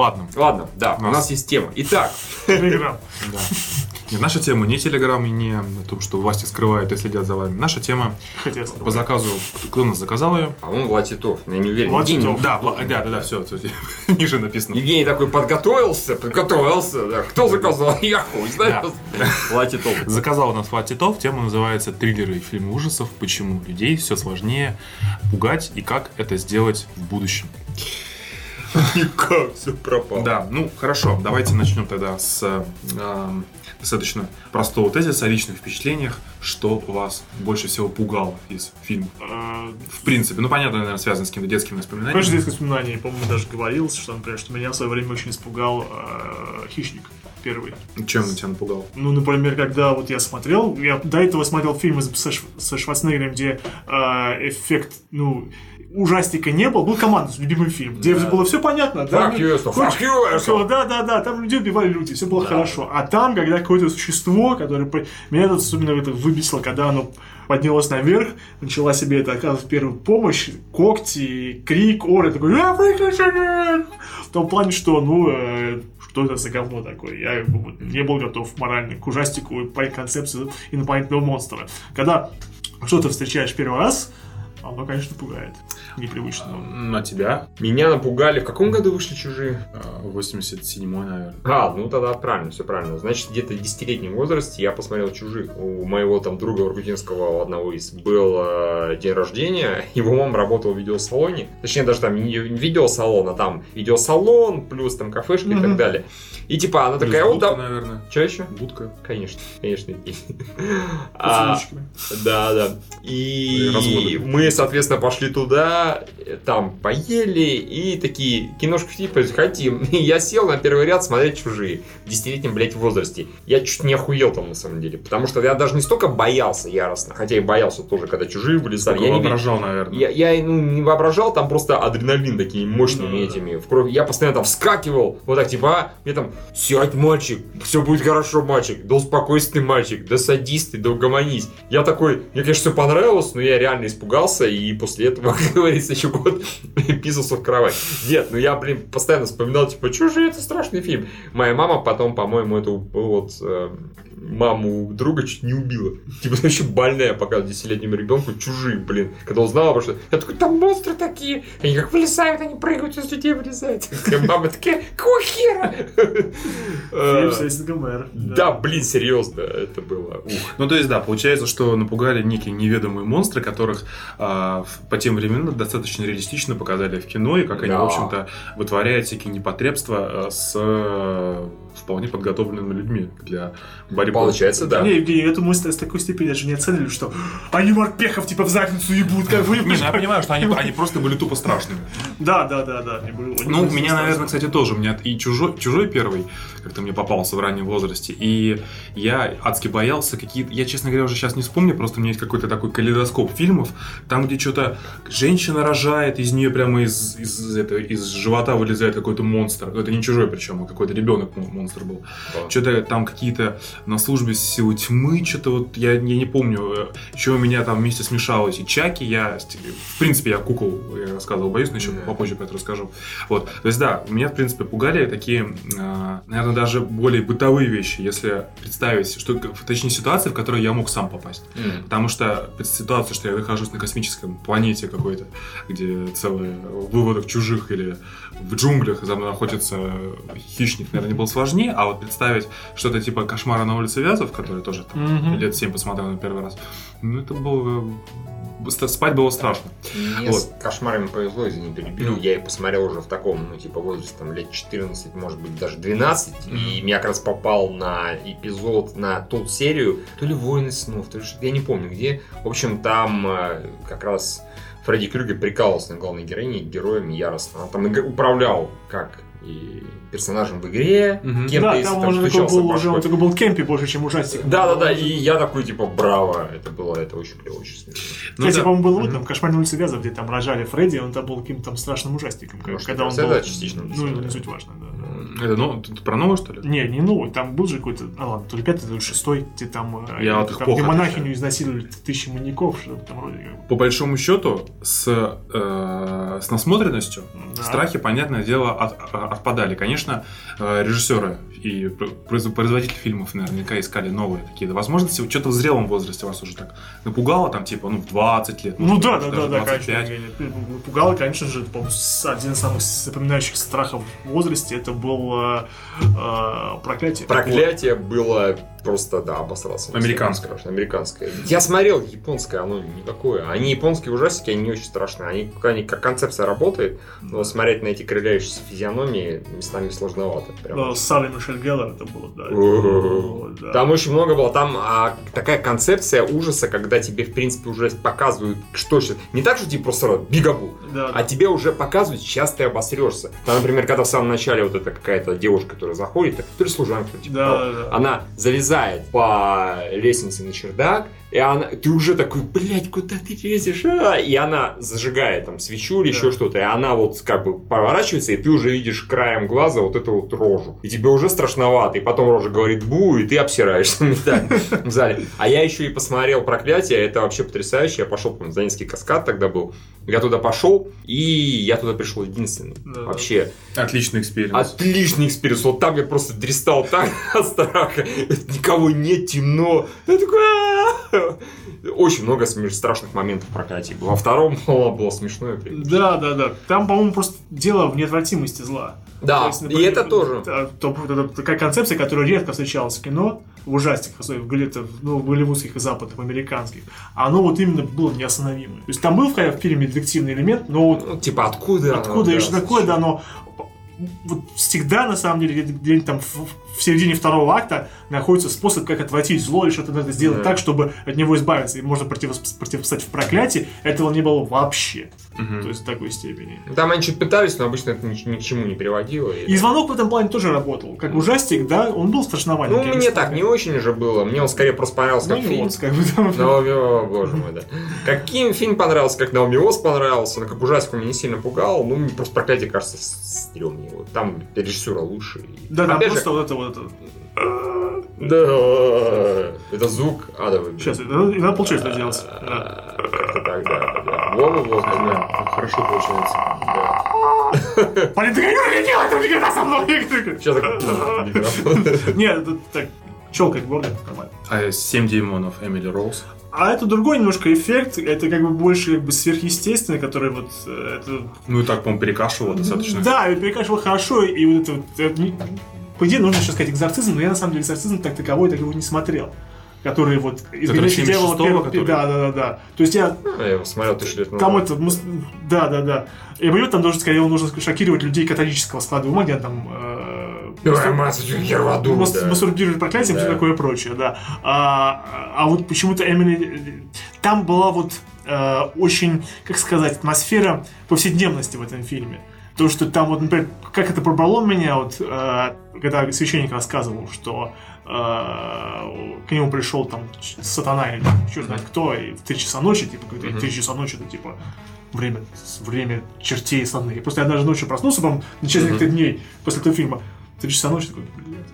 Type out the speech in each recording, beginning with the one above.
Ладно. Ладно, да, у Нас- нас есть тема. Итак, Телеграм. Да. Нет, наша тема не Телеграм и не о том, что власти скрывают и следят за вами. Наша тема Хотя по заказу, кто у нас заказал ее? по-моему, Влад Титов, я не уверен. Влад Титов. Да, да, да, да, все, ниже написано. Евгений такой подготовился, подготовился. да. Кто заказал? Я хуй знаю. Влад Титов. Заказал у нас Влад Титов, тема называется «Триллеры и фильмы ужасов. Почему людей все сложнее пугать и как это сделать в будущем». Никак, все пропало. Да, ну хорошо, давайте начнем тогда с эм, достаточно простого тезиса о личных впечатлениях, что вас больше всего пугало из фильмов. Э, В принципе, ну понятно, наверное, связано с какими-то детскими воспоминаниями. Конечно, детское воспоминание, по-моему, даже говорил, что, например, что меня в свое время очень испугал э, хищник первый. Чем он тебя напугал? Ну, например, когда вот я смотрел, я до этого смотрел фильмы со, Шв- со Шварценеггером, где э, эффект, ну, ужастика не был, был команда, любимый фильм, где Да. было все понятно, да? Fuck you, fuck you, да, да, да, там людей убивали люди, все было хорошо. А там, когда какое-то существо, которое меня это особенно это выбесило, когда оно поднялось наверх, начала себе это оказывать первую помощь, когти, крик, ор, и такой, «А, выключи!» В том плане, что, ну, э, что это за говно такое? Я не был готов морально к ужастику и по концепции инопланетного монстра. Когда что-то встречаешь первый раз, оно, конечно, пугает. Непривычно. М, А тебя? Меня напугали. В каком году вышли чужие? А, 87-й, наверное. А, ну тогда правильно, все правильно. Значит, где-то в 10-летнем возрасте я посмотрел «Чужих». У моего там друга Воркутинского, у одного из, был э, день рождения. Его мама работала в видеосалоне. Точнее, даже там не видеосалон, а там видеосалон, плюс там кафешка и так далее. И типа она такая, Плюс вот будка, да... наверное. Че еще? Будка. Конечно, конечно. А, да, да. И мы, соответственно, пошли туда, там поели и такие киношку типа хотим. И я сел на первый ряд смотреть чужие в десятилетнем, блядь, возрасте. Я чуть не охуел там на самом деле. Потому что я даже не столько боялся яростно, хотя и боялся тоже, когда чужие вылезали. Только Я не, воображал, наверное. я, я, ну, не воображал, там просто адреналин такими мощными Да-да-да. этими в кровь. Я постоянно там вскакивал, вот так типа, а, мне там, сядь, мальчик, все будет хорошо, мальчик, да успокойся ты, мальчик, да садись ты, да угомонись. Я такой, мне, конечно, все понравилось, но я реально испугался, и после этого, как говорится, еще год писался в кровать. Нет, ну я, блин, постоянно вспоминал, типа, чужие, это страшный фильм. Моя мама потом, по-моему, эту вот э, маму друга чуть не убила. Типа, она еще больная, пока 10-летнему ребенку чужие, блин. Когда узнала, что я такой, там монстры такие, они как вылезают, они прыгают, из людей вылезают. И Мама такая, какого хера? Э. Да, блин, серьезно, это было. ух. Ну, то есть, да, получается, что напугали некие неведомые монстры, которых а, по тем временам достаточно реалистично показали в кино, и как они, в общем-то, вытворяют всякие непотребства а, с э, вполне подготовленными людьми для борьбы. Получается, да. Не, Евгений, эту мы с такой степени даже не оценили, что они морпехов типа в задницу ебут, как вы. Не, ну я понимаю, что они, они просто были тупо страшными. Да, да, да, да. Ну, были меня, наверное, кстати, тоже. У меня и чужой, чужой первый как-то мне попался в раннем возрасте. И я адски боялся какие-то... Я, честно говоря, уже сейчас не вспомню, просто у меня есть какой-то такой калейдоскоп фильмов, там, где что-то женщина рожает, из нее прямо из, из, этого, из живота вылезает какой-то монстр. Это не чужой причем, а какой-то ребенок мон- монстр был. Да. Что-то там какие-то на службе силы тьмы, что-то вот, я, я не помню, еще у меня там вместе смешалось и Чаки, я, в принципе, я кукол, я рассказывал, боюсь, но еще Да. попозже про это расскажу. Вот, то есть, да, меня, в принципе, пугали такие, э, наверное, даже более бытовые вещи, если представить, что, точнее, ситуации, в которые я мог сам попасть. М. Потому что ситуация, что я нахожусь на космическом планете какой-то, где целый выводок чужих или в джунглях за мной охотится хищник, наверное, было сложнее, а вот представить что-то типа кошмара на улице Вязов, который тоже там Мгм. лет 7 посмотрел на первый раз, ну это было... ст- Спать было страшно. Мне Вот. с кошмарами повезло, извини, перебил. Ну. Я их посмотрел уже в таком, ну, типа, возрасте, там, лет 14, может быть, даже 12. И я как раз попал на эпизод, на ту серию, то ли «Воины снов», то ли что-то, я не помню где. В общем, там э, как раз Фредди Крюгер прикалывался на главной героине, героем яростно. Он там игр- управлял, как и персонажем в игре, Мгм. кем-то, Да, если там там уже такой был, уже он такой был кемпи больше, чем ужастик. Да-да-да, и я такой, типа, браво, это было, это очень клево, очень смешно. Ну Кстати, да. по-моему, был вот Мгм. там «Кошмар на улице Вязов», где там рожали Фредди, он там был каким-то там страшным ужастиком. Может, когда он это был... частично Ну, не суть важно, да. Это, ну, ты про новое, что ли? Не, не новый, там был же какой-то, а ладно, то ли пятый, то ли шестой, где там, э, Я вот их там, где монахиню изнасиловали тысячи маньяков, что-то там вроде как. По большому счету, с, э, с насмотренностью Да. страхи, понятное дело, от- а- отпадали. Конечно, э, режиссеры и произ- производители фильмов наверняка искали новые какие-то возможности. Что-то в зрелом возрасте вас уже так напугало, там, типа, ну, в 20 лет. Ну да, быть, да, да, да, 25. конечно. Пугало, конечно же, один из самых запоминающих страхов в возрасте это был э, э, проклятие. Проклятие было просто, да, обосрался. Американское. Страшно, американское. Я смотрел японское, оно никакое. Они японские ужастики, они не очень страшные. Они, они как концепция работает, но смотреть на эти крыляющиеся физиономии местами сложновато. Прям. Да, с Салли Мишель Геллер это было, да. да. Там очень много было. Там а, такая концепция ужаса, когда тебе, в принципе, уже показывают, что сейчас. Не так, что тебе просто бигабу, Да, а тебе уже показывают, сейчас ты обосрешься. Там, например, когда в самом начале вот эта какая-то девушка, которая заходит, то ли служанка, типа Да, да, да. она залезает по лестнице на чердак, и она, ты уже такой, блядь, куда ты лезешь? а?» И она зажигает там свечу или Да. еще что-то, и она вот как бы поворачивается, и ты уже видишь краем глаза вот эту вот рожу. И тебе уже страшновато, и потом рожа говорит бу, и ты обсираешься в зале. А я еще и посмотрел «Проклятие», это вообще потрясающе. Я пошел, помню, Занинский каскад тогда был. Я туда пошел, и я туда пришел единственный. Да. Вообще, Отличный эксперимент. Отличный experience. Вот там я просто дристал так от страха. Никого нет, темно. Я такой... Очень много смеш- страшных моментов в прокате. Во втором было, было смешно. и прикольно. Да, да, да. Там, по-моему, просто дело в неотвратимости зла. То Да, и это тоже. это такая концепция, которая редко встречалась в кино, в ужастиках, особенно в, где-то, ну, в голливудских и западных, американских. А Оно вот именно было неостановимое. То есть там был в фильме детективный элемент, но вот Ну, типа, откуда? оно, откуда и да, что такое, да, но вот всегда, на самом деле, где-нибудь там в, в середине второго акта находится способ, как отвратить зло или что-то надо сделать Да. так, чтобы от него избавиться. И можно противос- противопоставить в проклятии. Этого не было вообще. Мгм. То есть в такой степени. Там они чуть пытались, но обычно это ни, ни к чему не приводило. и- И звонок в этом плане тоже работал. Как ужастик, да, он был страшноватый. Ну, мне так не очень же было. Мне он скорее просто понравился Ну, как фильм. вот, как бы там. Наоми, о, боже мой, да. Каким фильм понравился, как Наоми Оз понравился, но как ужастик он меня не сильно пугал. Ну, мне просто проклятие кажется стрёмнее. Там режиссера лучше. Да, там просто вот это вот это. Да, это звук адовый. Сейчас, надо получается это делать. Да. Как-то так, да. Во-во-во, да. Хорошо получается. да. Полин, ты не делай этого никогда со мной! Сейчас так. Нет, это так, челкать горло, нормально. А «Семь демонов» Эмили Роуз. А это другой немножко эффект, это как бы больше как бы сверхъестественное, который вот э, это... Ну и так, по-моему, перекашивало достаточно. Да, и перекачивал хорошо, и вот это вот... это По идее, нужно сейчас сказать экзорцизм, но я на самом деле экзорцизм так таковой так его не смотрел. Который вот изгоняющий дьявола 76-го, первого... который? Да, да, да, да. То есть я Я его смотрел тысячу лет назад. там это... Да, да, да. Я понимаю, там должен, скорее, нужно шокировать людей католического склада ума, где там... э, Ой, мать, хер в аду, мас- да. проклятием и Да. все такое прочее, да. А, а вот почему-то Эмили... Там была вот э, очень, как сказать, атмосфера повседневности в этом фильме. То, что там вот, например, как это пробрало меня, вот, э, когда священник рассказывал, что э, к нему пришел там сатана или черт знает кто, и в 3 часа ночи, типа, говорит, Мгм. 3 часа ночи, это типа время, время чертей сатаны. И просто я однажды ночью проснулся, по через Мгм. несколько дней после этого фильма, 3 часа ночи, такой, блядь.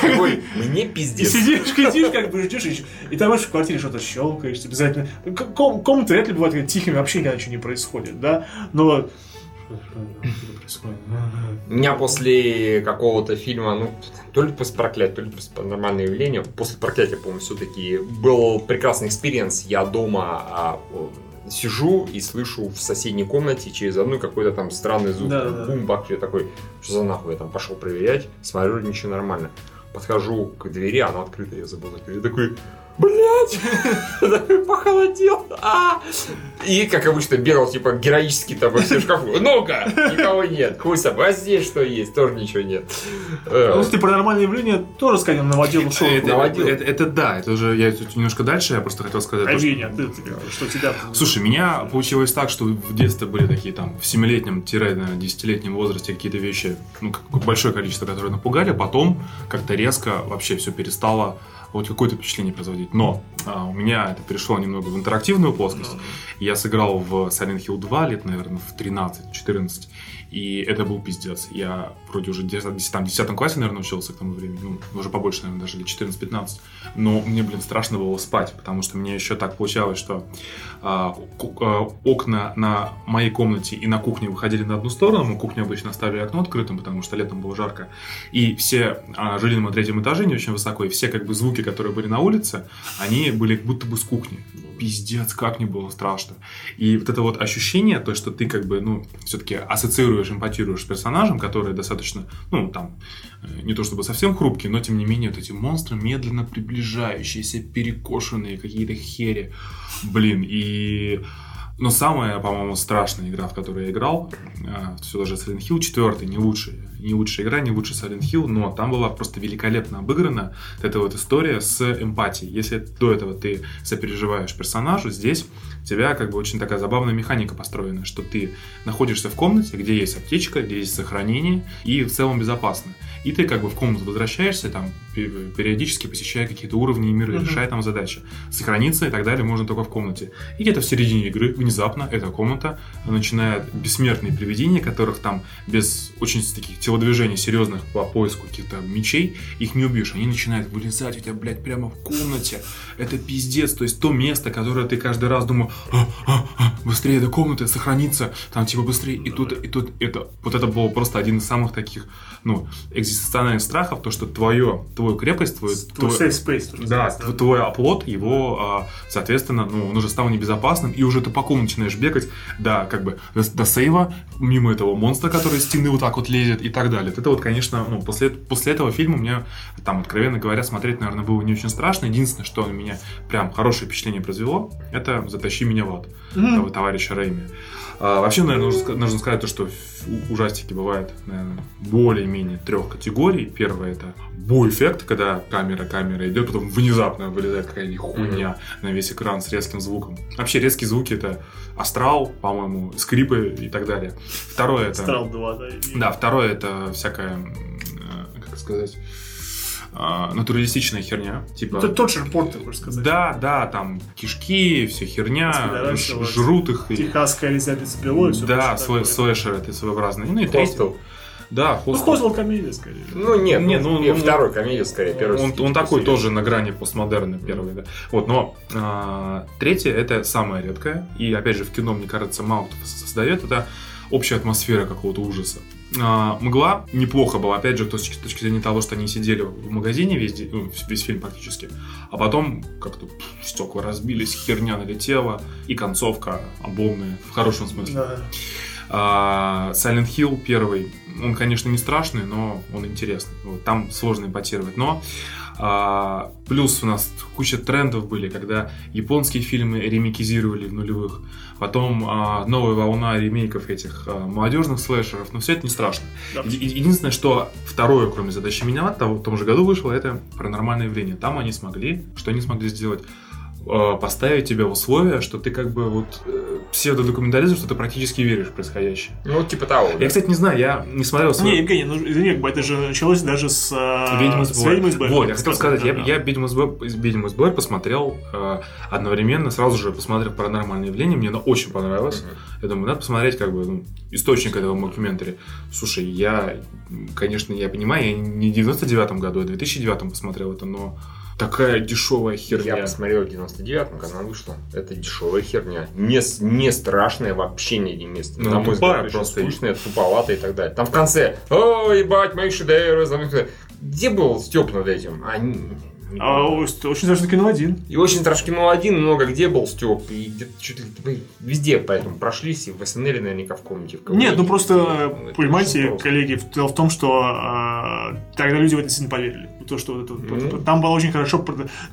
Такой, мне И пиздец. сидишь, сидишь, как бы ждешь, и, и там в квартире что-то щелкаешь, обязательно. Ком- Комнаты вряд ли бывают тихими, вообще никогда ничего не происходит, да? Но... У меня после какого-то фильма, ну, то ли после проклятия, то ли после нормального явления, после проклятия, по-моему, все-таки был прекрасный experience. Я дома а, сижу и слышу в соседней комнате через одну какой-то там странный звук. Да-да-да. Бум, бак, я такой, что за нахуй, я там пошел проверять, смотрю, ничего нормально. Подхожу к двери, она открыта, я забыл закрыть. Я такой, блядь, похолодел. а!» И, как обычно, бегал, типа, героически там во всем шкафу. Ну-ка, никого нет. Хуй. А здесь что есть? Тоже ничего нет. Э, Ну, если паранормальное явление тоже, скажем, наводил шоу. Это, да, это уже я немножко дальше, я просто хотел сказать. А Веня, ты, ты, что тебя... Слушай, меня получилось так, что в детстве были такие там в 7-летнем-10-летнем возрасте какие-то вещи, ну, большое количество, которые напугали, потом как-то резко вообще все перестало вот какое-то впечатление производить. Но а, у меня это перешло немного в интерактивную плоскость. Я сыграл в Silent Hill 2 лет, наверное, в 13-14. И это был пиздец. Я вроде уже где-то там, в 10 классе, наверное, учился к тому времени. Ну, уже побольше, наверное, даже лет 14-15. Но мне, блин, страшно было спать, потому что мне еще так получалось, что а, а, окна на моей комнате и на кухне выходили на одну сторону. Мы кухню обычно оставили окно открытым, потому что летом было жарко. И все а, жили на третьем этаже, не очень высоко, и все как бы звуки, которые были на улице, они были как будто бы с кухни. Пиздец, как мне было страшно. И вот это вот ощущение, то, что ты как бы, ну, все-таки ассоциируешь, эмпатируешь с персонажем, который достаточно, ну, там, э, не то чтобы совсем хрупкий, но тем не менее вот эти монстры медленно приближающиеся, перекошенные какие-то хери. Блин, и но самая, по-моему, страшная игра, в которую я играл, а, все даже Silent Hill 4, не лучшая, не лучшая игра, не лучший Silent Hill, но там была просто великолепно обыграна эта вот история с эмпатией. Если до этого ты сопереживаешь персонажу, здесь у тебя как бы очень такая забавная механика построена, что ты находишься в комнате, где есть аптечка, где есть сохранение, и в целом безопасно. И ты как бы в комнату возвращаешься, там, периодически посещая какие-то уровни мира, mm-hmm. решая там задачи. Сохраниться и так далее можно только в комнате. И где-то в середине игры внезапно эта комната начинает бессмертные привидения, которых там без очень таких телодвижений серьезных по поиску каких-то мечей, их не убьешь. Они начинают вылезать у тебя, блядь, прямо в комнате. Это пиздец. То есть то место, которое ты каждый раз думал, а, а, а, быстрее до комнаты, сохраниться, там типа быстрее. И тут, и тут это, вот это было просто один из самых таких, ну, экзистенциальных страхов, то, что твое, твою крепость, твой, твой, твой safe space, да, твой, твой оплот, его, а, соответственно, ну, он уже стал небезопасным, и уже ты по комнате начинаешь бегать, да, как бы до, до сейва, мимо этого монстра, который из стены вот так вот лезет и так далее. Это вот, конечно, ну, после, после этого фильма мне, там, откровенно говоря, смотреть, наверное, было не очень страшно. Единственное, что на меня прям хорошее впечатление произвело, это «Затащи меня в ад» mm-hmm. того товарища Рэйми. А, вообще, наверное, нужно, нужно сказать то, что ужастики бывают, наверное, более-менее трех категорий. Первое это бу-эффект, когда камера, камера идет, потом внезапно вылезает какая-нибудь хуйня mm-hmm. на весь экран с резким звуком. Вообще, резкие звуки это астрал, по-моему, скрипы и так далее. Второе это... Астрал 2, да. Да, второе это всякая, э, как сказать а, натуралистичная херня. Типа... Это тот же порт, ты хочешь сказать. Да, да, там кишки, все херня, жрут их. Техасская без белой. Да, свой, слэшер это своеобразный. Ну и третий. Да, Хостел. Ну, Хостел комедия, скорее. Ну, нет, нет ну, нет, ну, второй комедия, скорее, первый. Он, он такой тоже на грани постмодерна первый, да. Вот, но а, третье, это самое редкое, и, опять же, в кино, мне кажется, мало кто создает, это общая атмосфера какого-то ужаса. А, мгла неплохо была, опять же, с точки, зрения того, что они сидели в магазине весь, ну, весь фильм практически, а потом как-то стекла разбились, херня налетела, и концовка обломная, в хорошем смысле. Да. А, Silent Hill первый, он, конечно, не страшный, но он интересный. Вот, там сложно импотировать. Но а, плюс у нас куча трендов были, когда японские фильмы ремикизировали в нулевых. Потом а, новая волна ремейков этих а, молодежных слэшеров. Но все это не страшно. Да. Е- единственное, что второе, кроме задачи меня, в том же году вышло, это паранормальное явление. Там они смогли, что они смогли сделать поставить тебя в условия, что ты как бы вот э, псевдодокументализм, что ты практически веришь в происходящее. Ну, типа того. Да. Я, кстати, не знаю, я не смотрел... Свой... Не, Евгений, ну, извини, это же началось даже с... Э, Ведьмы с Ведьмой Вот, я хотел сказать, я, я Ведьму с Ведьму с Блэр посмотрел э, одновременно, сразу же посмотрел «Паранормальное явление», мне оно очень понравилось. Mm-hmm. Я думаю, надо посмотреть как бы ну, источник этого мокюментари. Слушай, я, конечно, я понимаю, я не в 99-м году, а в 2009 посмотрел это, но такая дешевая херня. Я посмотрел в 99-м, когда она вышла. Это дешевая херня. Не, не страшная вообще не место. Ну, На мой взгляд, просто скучная, туповатая и так далее. Там в конце, о, ебать, мои шедевры. Где был Степ над этим? Они... А, очень страшно кино один. И очень страшно кино один много где был Степ. И где-то чуть ли везде поэтому прошлись. И в СНЛ наверняка в комнате. В Нет, ну просто, ну, понимаете, коллеги, дело в том, что э, тогда люди в это сильно поверили. То, что вот это, mm-hmm. там было очень хорошо.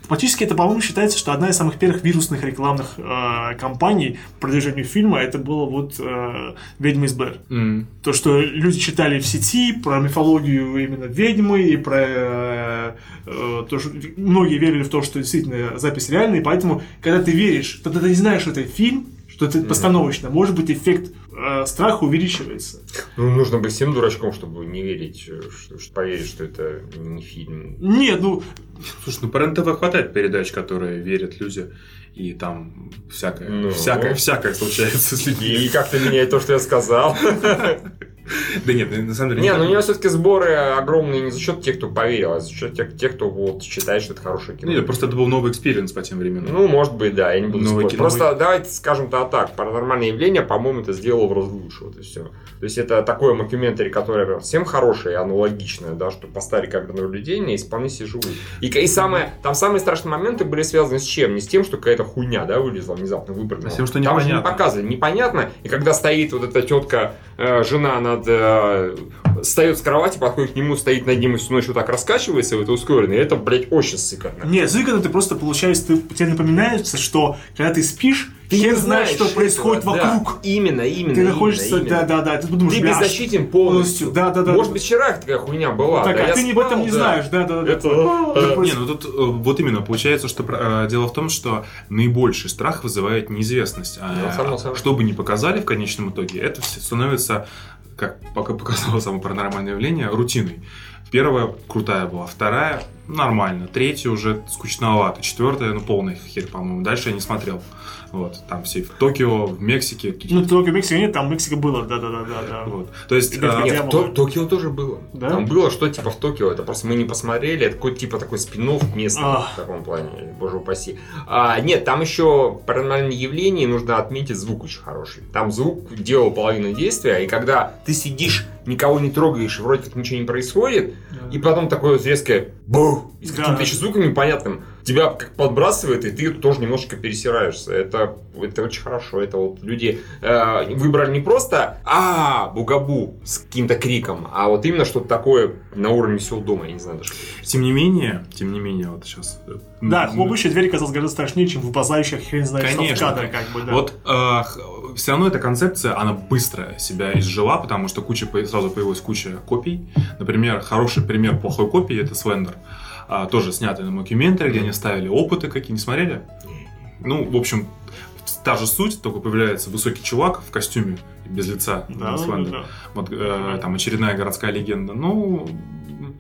Фактически это, по-моему, считается, что одна из самых первых вирусных рекламных э, кампаний по продвижению фильма это было вот э, «Ведьма из Блэр». Mm-hmm. То, что люди читали в сети про мифологию именно ведьмы и про э, э, то, что многие верили в то, что действительно запись реальная, и поэтому, когда ты веришь, то ты не знаешь, что это фильм, что это mm-hmm. постановочно. Может быть, эффект э, страх увеличивается. Ну, нужно быть всем дурачком, чтобы не верить, э, что, что поверить, что это не фильм. Нет, ну, Слушай, ну по РЕН-ТВ хватает передач, которые верят люди, и там всякое, Ну. всякое, всякое случается с людьми. И как-то меняет то, что я сказал. Да нет, на самом деле... Не, так. ну у него все-таки сборы огромные не за счет тех, кто поверил, а за счет тех, тех, кто вот считает, что это хорошее кино. Нет, просто это был новый experience по тем временам. Ну, может быть, да, я не буду спорить. кино. Просто давайте скажем-то так, паранормальное явление, по-моему, это сделало в раз лучше, вот и все. То есть это такое мокюментари, которое всем хорошее и оно логичное, да, что поставили камеру на наблюдение и вполне себе живут. И, и самое, там самые страшные моменты были связаны с чем? Не с тем, что какая-то хуйня, да, вылезла внезапно, выпрыгнула. С тем, что там же не непонятно. показывали, непонятно. И когда стоит вот эта тетка, э, жена над... э, встает с кровати, подходит к нему, стоит над ним и всю ночь вот так раскачивается это ускоренно, и это, блядь, очень сыкотно. не, зыгано ты просто, получается, ты, тебе напоминается, что когда ты спишь, Ты хер не знает, что этого, происходит да. вокруг. Именно, именно. Ты именно, находишься, именно. да-да-да, ты думаешь, Ты бля, беззащитен полностью. Да, да, да. Может быть, вчера такая хуйня была. так, да, а ты об этом не да. знаешь, да-да-да. Это- Это- Не, ну тут э, вот именно получается, что э, дело в том, что наибольший страх вызывает неизвестность. А, Ну, само собой. что бы ни показали в конечном итоге, это все становится, как пока показало само паранормальное явление, рутиной. Первая крутая была, вторая нормально, третья уже скучновато, четвертая, ну полная херь, по-моему. Дальше я не смотрел. Вот, там все в Токио, в Мексике. Ну, только Мексика нет, там Мексика было, да-да-да-да. Вот. То есть, а, Нет. То- Токио тоже было. Да? Там было что типа в Токио, это просто мы не посмотрели, это какой-то типа такой спин местный Ах. в таком плане, боже упаси. А, нет, там еще паранормальное явление, нужно отметить, звук очень хороший. Там звук делал половину действия, и когда ты сидишь, никого не трогаешь, вроде как ничего не происходит, и потом такое вот резкое бух, и с Да. каким-то еще звуком непонятным, тебя как подбрасывает, и ты тоже немножечко пересираешься. Это, это очень хорошо. Это вот люди э, выбрали не просто а бугабу с каким-то криком, а вот именно что-то такое на уровне веселого дома, я не знаю даже. тем не менее, тем не менее, вот сейчас... э, Да, хлопающая дверь казалась гораздо страшнее, чем выползающая хрен знает что в Конечно. кадре, как бы, да. Вот все равно эта концепция, она быстро себя изжила, потому что куча, сразу появилась куча копий. Например, хороший пример плохой копии это Слендер. А, тоже снятый на мокюментаре, где они ставили опыты какие, не смотрели? Ну, в общем, та же суть, только появляется высокий чувак в костюме без лица да, Слендер. да. Вот э, там очередная городская легенда. Ну,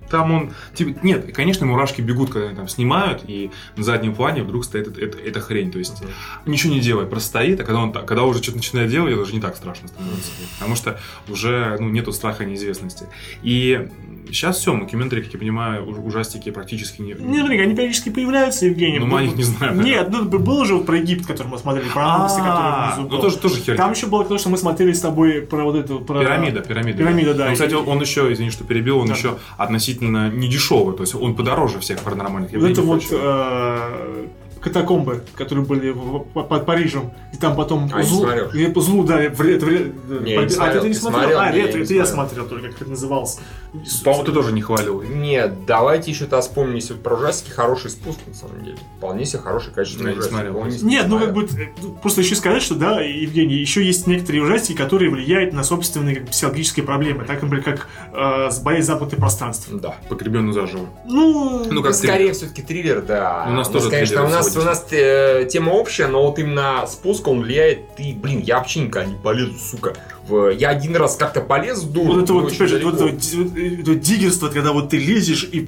там он... Типа, нет, конечно, мурашки бегут, когда они там снимают, и на заднем плане вдруг стоит эта, эта- эта хрень. То есть ничего не делает, просто стоит, а когда он когда уже что-то начинает делать, это уже не так страшно становится. Потому что уже ну, нету страха неизвестности. И сейчас все, мокюментари, как я понимаю, уж- ужастики практически не... Не, смотри, они периодически появляются, Евгений. Ну, мы о них не знаем. Нет, ну было же про Египет, который мы смотрели, про Ангуса, который внизу ну был. тоже, тоже херня. Там еще было то, что мы смотрели с тобой про вот эту... Пирамида, пирамида. Пирамида, да. Ну, кстати, он еще, извини, что перебил, он еще относительно не дешевый, то есть он подороже всех паранормальных явлений. это вот э, катакомбы, которые были в- в- под Парижем, и там потом А, не злу, смотрел. и по злу, да, в, ре- в Не, а не смотрел, ты не не смотрел? смотрел, а, не, ретро, не это я смотрел. только, как это назывался. По-моему, ты тоже не хвалил. Нет, давайте еще то вспомним, если про ужастики, хороший спуск, на самом деле. Вполне себе хороший, качественный не ужастик. Помните? Нет, ну как бы э, ну, просто еще сказать, что да, Евгений, еще есть некоторые ужастики, которые влияют на собственные как психологические проблемы, так, например, как э, с боязнь западных пространств. Да. Погребенный заживо. Ну, Ну, как Скорее все-таки триллер, да. У нас тоже конечно, триллеры у нас, у нас э, тема общая, но вот именно спуск он влияет. Ты, блин, я вообще никогда не полезу, сука. В- я один раз как-то полез в дур. вот это вот, опять же, вот вот ди- вот диггерство, когда вот ты лезешь, и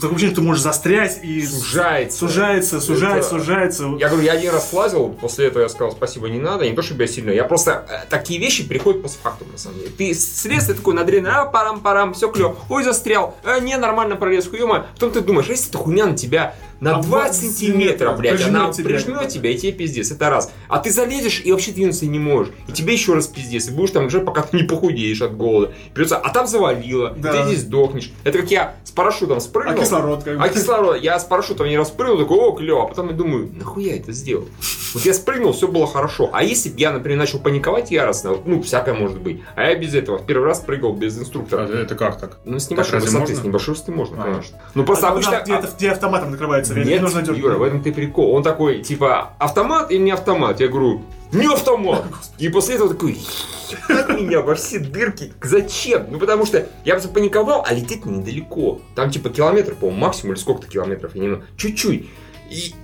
такое ощущение, что ты можешь застрять, и Сужается. сужается, сужается, Это- сужается. Я говорю, я один раз слазил, после этого я сказал, спасибо, не надо, не то, чтобы я сильно, я просто, э, такие вещи приходят постфактум, на самом деле. Ты слез, ты такой надрен, а, парам-парам, все клево, ой, застрял, а, не, нормально пролез, хуёма. Потом ты думаешь, а если эта хуйня на тебя на А 20 20 сантиметров, блядь, она тебя. прижмет тебя, и тебе пиздец, это раз. А ты залезешь и вообще двинуться не можешь. И тебе еще раз пиздец, и будешь там уже, пока ты не похудеешь от голода. Придется, а там завалило, и Да. ты здесь сдохнешь. Это как я с парашютом спрыгнул. А кислород как бы. А кислород, я с парашютом не распрыгнул, такой, о, клево, а потом я думаю, нахуя я это сделал? Вот я спрыгнул, все было хорошо. А если бы я, например, начал паниковать яростно, ну, всякое может быть, а я без этого в первый раз прыгал без инструктора. Это как так? Ну, с небольшой разве высоты, можно? с небольшой высоты можно, А. конечно. Ну, просто А, обычно... да, где, где автоматом накрывается, не Нет, нужно дергать. Юра, в этом ты прикол. Он такой, типа, автомат или не автомат? Я говорю, не автомат. И после этого такой, «Ебать меня во все дырки. Зачем? Ну, потому что я просто паниковал, а лететь недалеко. Там, типа, километр, по-моему, максимум, или сколько-то километров, я не знаю. Чуть-чуть. И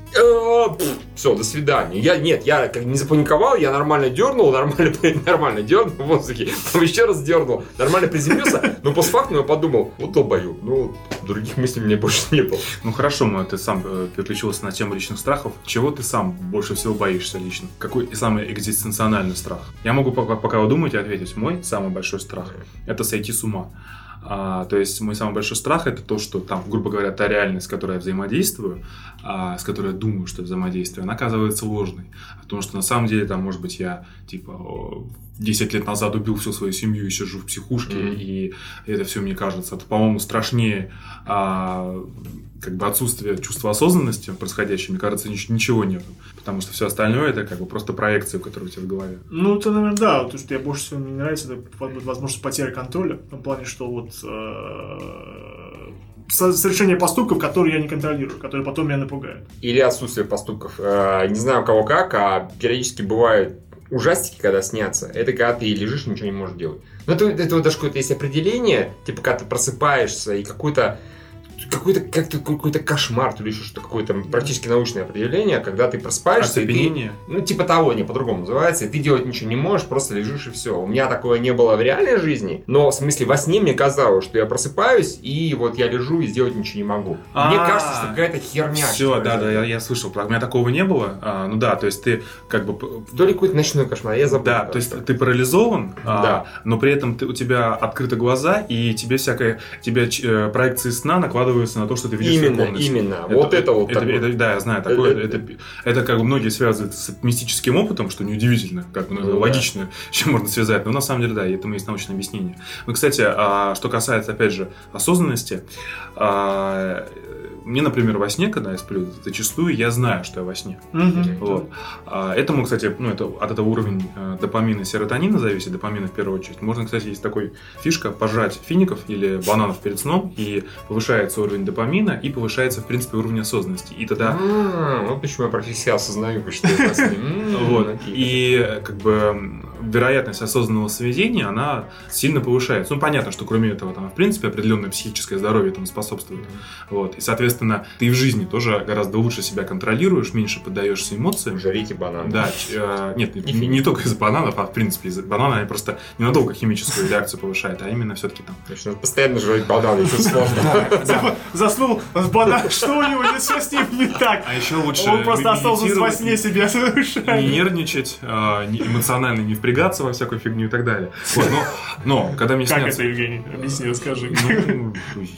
все, до свидания. Я, нет, я как не запаниковал, я нормально дернул, нормально, нормально дернул в воздухе, там еще раз дернул, нормально приземлился, но постфактум я подумал, вот долбою, ну, других мыслей меня больше не было. Ну хорошо, мы, ты сам э, переключился на тему личных страхов. Чего ты сам больше всего боишься лично? Какой самый экзистенциональный страх? Я могу, пока, пока вы думаете, ответить. Мой самый большой страх – это сойти с ума. А, то есть мой самый большой страх это то, что там, грубо говоря, та реальность, с которой я взаимодействую, с которой я думаю, что я взаимодействую, она оказывается ложной. Потому что на самом деле там, может быть, я типа 10 лет назад убил всю свою семью и сижу в психушке, mm-hmm. и это все мне кажется, это, по-моему, страшнее а, как бы отсутствие чувства осознанности происходящего, мне кажется, ничего нет. Потому что все остальное это как бы просто проекция, которая у тебя в голове. Ну, это, наверное, да. То, что я больше всего мне нравится, это возможность потери контроля. В том плане, что вот э, совершение поступков, которые я не контролирую, которые потом меня напугают. Или отсутствие поступков. Э, не знаю, у кого как, а периодически бывают ужастики, когда снятся, это когда ты лежишь ничего не можешь делать. Но это, это вот даже какое-то есть определение, типа, когда ты просыпаешься и какой-то как-то какой-то кошмар, то ли еще что какое-то практически научное определение, когда ты просыпаешься, и ты, ну типа того, не по-другому называется, и ты делать ничего не можешь, просто лежишь и все. У меня такое не было в реальной жизни, но в смысле во сне мне казалось, что я просыпаюсь и вот я лежу и сделать ничего не могу. Мне а. кажется, что какая-то херня. Все, да, да, я, я слышал, у меня такого не было. А, ну да, то есть ты как бы то ли какой-то ночной кошмар, я забыл. Да, то есть ты парализован, а, да. но при этом у тебя открыты глаза и тебе всякое, тебе э, проекции сна накладывают накладывается на то, что ты видишь именно, в комнате. Именно, это, вот это вот. Это, это, да, я знаю, такое, это, это, это как бы многие связывают с мистическим опытом, что неудивительно, как бы, ну, ну, логично, да. чем можно связать, но на самом деле, да, этому есть научное объяснение. Ну, кстати, а, что касается, опять же, осознанности, а, мне, например, во сне, когда я сплю, зачастую я знаю, что я во сне. Mm-hmm. Вот. А, этому, кстати, ну, это, от этого уровень э, допамина и серотонина зависит, допамина в первую очередь. Можно, кстати, есть такой фишка, пожрать фиников или бананов перед сном, и повышается уровень допамина, и повышается, в принципе, уровень осознанности. И тогда... А, вот почему я практически осознаю, что я Вот. И, как бы, вероятность осознанного сведения, она сильно повышается. Ну, понятно, что кроме этого, там, в принципе, определенное психическое здоровье этому способствует. Вот. И, соответственно, ты в жизни тоже гораздо лучше себя контролируешь, меньше поддаешься эмоциям. Жарите бананы. Да. Э, нет, не, только из бананов, а, в принципе, из банана они просто ненадолго химическую реакцию повышают, а именно все-таки там. Постоянно жрать бананы, еще сложно. Заснул с банан, что у него, что с ним не так? А еще лучше Он просто остался во сне себя совершать. Не нервничать, э, эмоционально не впрягаться впрягаться во всякую фигню и так далее. Вот, но, но когда мне снятся... Как это, Евгений? Объясни, расскажи. Ну,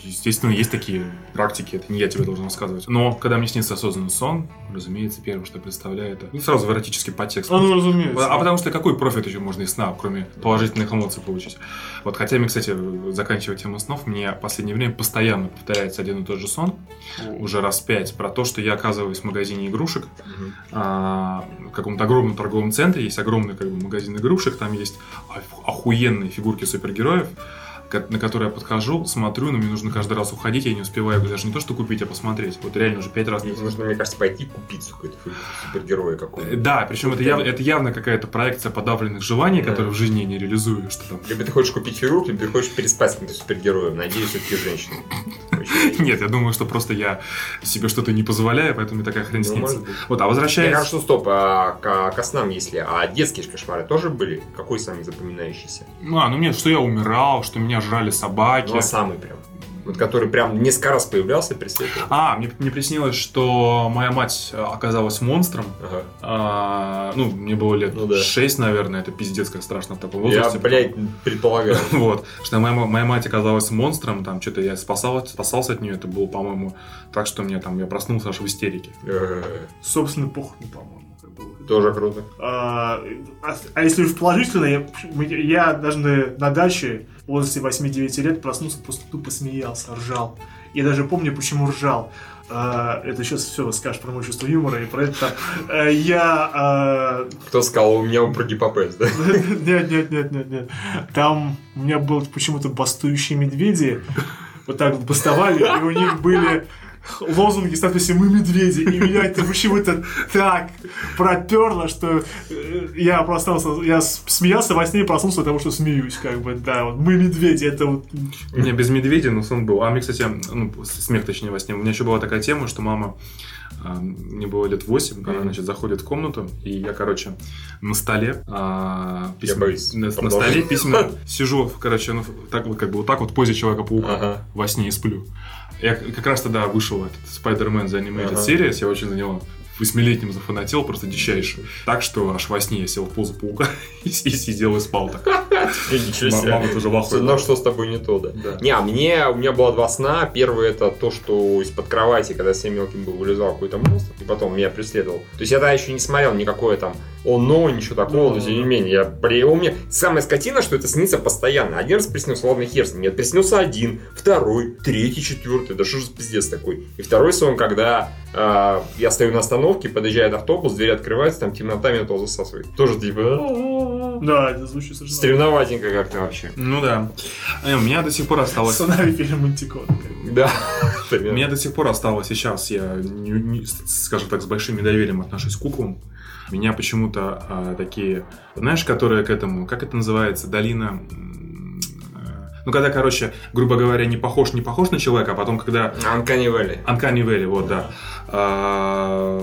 естественно, есть такие практики, это не я тебе должен рассказывать. Но когда мне снится осознанный сон, разумеется, первым, что представляю, это ну, сразу в эротический подтекст. А, ну, разумеется. А потому что какой профит еще можно из сна, кроме положительных эмоций получить? Вот, хотя мне, кстати, заканчивая тему снов, мне в последнее время постоянно повторяется один и тот же сон, уже раз пять, про то, что я оказываюсь в магазине игрушек, а, в каком-то огромном торговом центре, есть огромный как бы, магазин игрушек, там есть охуенные фигурки супергероев, на который я подхожу, смотрю, но мне нужно каждый раз уходить, я не успеваю даже не то, что купить, а посмотреть. Вот реально уже пять раз. Нужно, мне кажется, пойти купить какой-то супергероя какой-то. Да, причем это, яв, это явно какая-то проекция подавленных желаний, да. которые в жизни я не реализую. Что там. Либо ты хочешь купить фигурку, либо ты хочешь переспать с каким-то супергероем. Надеюсь, все-таки женщина. Нет, я думаю, что просто я себе что-то не позволяю, поэтому мне такая хрень ну, снится. Вот, а возвращаясь... Я что, стоп, а к, снам, если... А детские кошмары тоже были? Какой самый запоминающийся? А, ну мне, что я умирал, что меня жрали собаки. Ну, а самый прям. Вот который прям несколько раз появлялся при свете. А, мне, мне приснилось, что моя мать оказалась монстром. Ага. А, ну, мне было лет ну, да. 6, наверное, это пиздец, как страшно в таком возрасте. Я, блядь, предполагаю. вот. Что моя, моя мать оказалась монстром, там что-то я спасал, спасался от нее, это было, по-моему, так, что мне там, я проснулся аж в истерике. Собственно, похуй, по-моему. Тоже круто. А, а, а если уж положительно, я, я даже на, на даче в возрасте 8-9 лет проснулся, просто тупо смеялся, ржал. Я даже помню, почему ржал. А, это сейчас все расскажешь про мое чувство юмора и про это. А, я... А... Кто сказал, у меня про гипопез, да? Нет, нет, нет, нет, нет. Там у меня был почему-то бастующие медведи. Вот так вот бастовали, и у них были лозунги с надписью «Мы медведи». И меня это почему-то так проперло, что э, я просто я смеялся во сне и проснулся от того, что смеюсь. Как бы, да, вот «Мы медведи», это вот... У меня без медведя, но сон был. А мне, кстати, ну, смех точнее во сне. У меня еще была такая тема, что мама а, мне было лет 8, она, значит, заходит в комнату, и я, короче, на столе, а, Я боюсь. на, на столе письма, сижу, короче, ну, так вот, как бы вот так вот в позе Человека-паука Ага. во сне и сплю. Я как раз тогда вышел этот Spider-Man The Animated Ага. Series, я очень за него восьмилетним зафанател, просто дичайший. Так что аж во сне я сел в позу паука и, и сидел и спал так. Ничего себе. Мама тоже в ахуе. Но что с тобой не то, да? Не, а мне, у меня было два сна. Первый это то, что из-под кровати, когда я мелким был, вылезал какой-то монстр, и потом меня преследовал. То есть я тогда еще не смотрел никакое там оно, ничего такого, но тем не менее, я при... у меня самая скотина, что это снится постоянно. Один раз приснился, ладно, хер с ним. Нет, приснился один, второй, третий, четвертый. Да что же пиздец такой? И второй сон, когда э, я стою на остановке, подъезжает автобус, дверь открывается, там темнота меня тоже засасывает. Тоже типа... Да, это звучит совершенно... Стремноватенько как-то вообще. Ну да. Э, У меня до сих пор осталось... Сценарий фильма «Мантикон». Да. У меня до сих пор осталось сейчас, я, скажем так, с большим недоверием отношусь к куклам. Меня почему-то а, такие, знаешь, которые к этому, как это называется, долина... Ну, когда, короче, грубо говоря, не похож, не похож на человека, а потом, когда Uncanny Valley. Uncanny Valley, вот, да. А,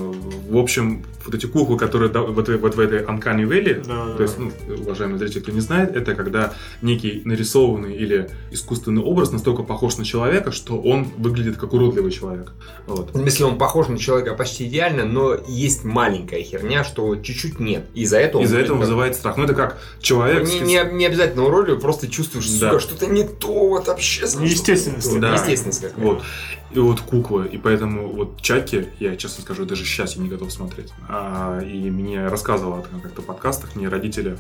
в общем, вот эти куклы, которые вот, вот в этой Uncanny Valley, Да, то есть, ну, уважаемые зрители, кто не знает, это когда некий нарисованный или искусственный образ настолько похож на человека, что он выглядит как уродливый человек. Вот. Смысле, он похож на человека почти идеально, но есть маленькая херня, что чуть-чуть нет. Из-за этого... Из-за этого как- вызывает страх. Ну, это как человек... Не, не, не обязательно уродливый, просто чувствуешь, Да. сука, что-то не то, вот вообще. Неестественность. Да. Неестественность какая-то. Вот. И вот куклы. И поэтому вот Чаки, я честно скажу, даже сейчас я не готов смотреть. А, и мне рассказывала там как-то в подкастах, мне родители,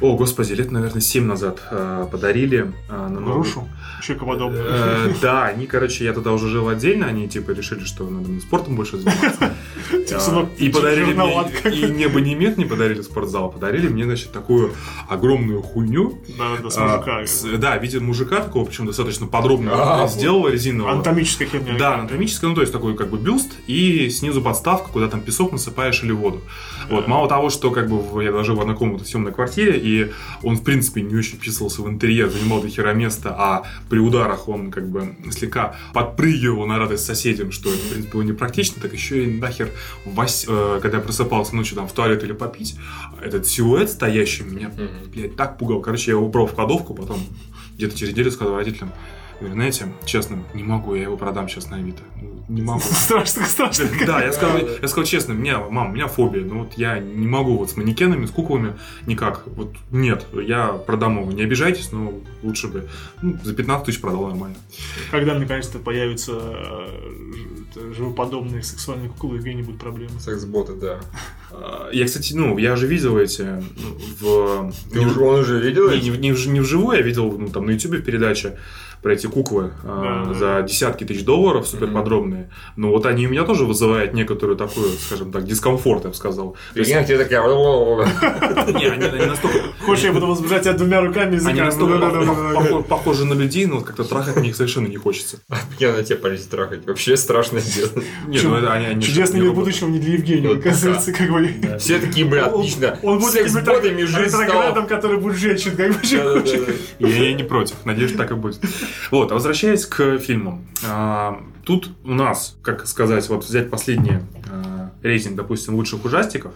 о, господи, лет, наверное, 7 назад а, подарили а, на Новый- Грушу. Человекоподобную. Э, Да, они, короче, я тогда уже жил отдельно, они типа решили, что надо мне спортом больше заниматься. Типа, сынок, И подарили жирноват мне, и не абонемент не подарили спортзал, а подарили мне, значит, такую огромную хуйню. Да, да, с А, мужика. Да, видит мужика такого, причем достаточно подробно А, сделала резинового. Анатомическая херня. Да, анатомическая, ну то есть такой как бы бюст и снизу подставка, куда там песок насыпаешь или воду. Вот, мало того, что как бы я даже в одной комнате в съемной квартире, и он в принципе не очень вписывался в интерьер, занимал до хера места, а при ударах он как бы слегка подпрыгивал на радость соседям, что в принципе было непрактично, так еще и нахер, вось- э, когда я просыпался ночью там в туалет или попить, этот силуэт стоящий меня, блядь, так пугал. Короче, я его убрал в кладовку, потом где-то через неделю сказал родителям, говорю, знаете, честно, не могу, я его продам сейчас на Авито. Не могу. Страшно, страшно. Да, я сказал, я сказал честно, меня, мам, у меня фобия, ну вот я не могу вот с манекенами, с куклами никак, вот нет, я продам его, не обижайтесь, но лучше бы, ну, за 15 тысяч продал нормально. Когда наконец-то появятся э, живоподобные сексуальные куклы, у Евгения будут проблемы. Секс-боты, да. А, Я, кстати, ну, я же видел эти ну, в... Ты уже, он уже видел? Не, эти? не, не, не вживую, я видел ну, там на ютубе передачи про эти куклы а, Да, да, за да. десятки тысяч долларов, супер подробные. Но вот они у меня тоже вызывают некоторую такую, скажем так, дискомфорт, я бы сказал. То есть, Прикинь, тебе такая... не, они, настолько, Хочешь, я буду возбуждать тебя двумя руками языка? они настолько похожи на людей, но как-то трахать мне их совершенно не хочется. Я на тебя полезет трахать. Вообще страшное дело. Нет, ну это они, они Чудесный не мир будущего не для Евгения, оказывается, как бы. Все такие, бля, отлично. Он будет ретроградом, который будет женщин, как бы. Я не против, надеюсь, так и будет. Вот, а возвращаясь к фильмам. А, тут у нас, как сказать, вот взять последний а, рейтинг, допустим, лучших ужастиков,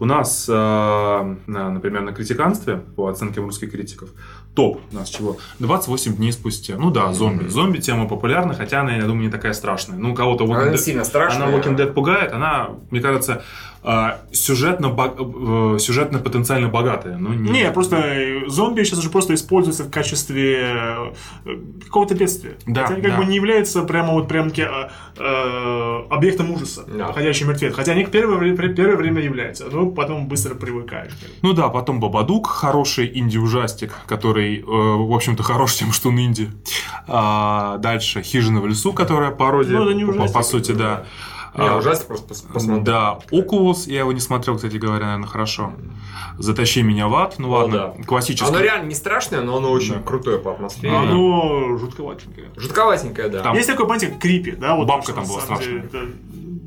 у нас, на, например, на критиканстве, по оценкам русских критиков, топ у нас чего? 28 дней спустя. Ну да, зомби. Мгм. Зомби тема популярна, хотя она, я думаю, не такая страшная. Ну, кого-то Она Walking не Dead- сильно страшная. она Walking Dead пугает, она, мне кажется, а, сюжетно, бо- э, сюжетно потенциально богатая. Но не, Не, просто э, зомби сейчас уже просто используются в качестве э, какого-то бедствия. Да, Хотя они как да. бы не являются прямо вот прям таки, а, объектом ужаса, Да. ходячий мертвец. Хотя они первое, первое время являются, но потом быстро привыкаешь. Ну да, потом Бабадук, хороший инди-ужастик, который, э, в общем-то, хорош тем, что он инди. А, дальше Хижина в лесу, которая пародия, Ну, это не по, ужастик, по сути, это да. Не, А, ужасно просто пос- посмотреть. Да, Oculus, я его не смотрел, кстати говоря, наверное, хорошо. Затащи меня в ад, ну О, ладно, да. классический. Оно реально не страшное, но оно очень Да. крутое по атмосфере. А Оно жутковатенькое. Жутковатенькое, да. Там- Есть такой, понимаете, крипи, да? Вот Бабка там что, была на самом деле, страшная.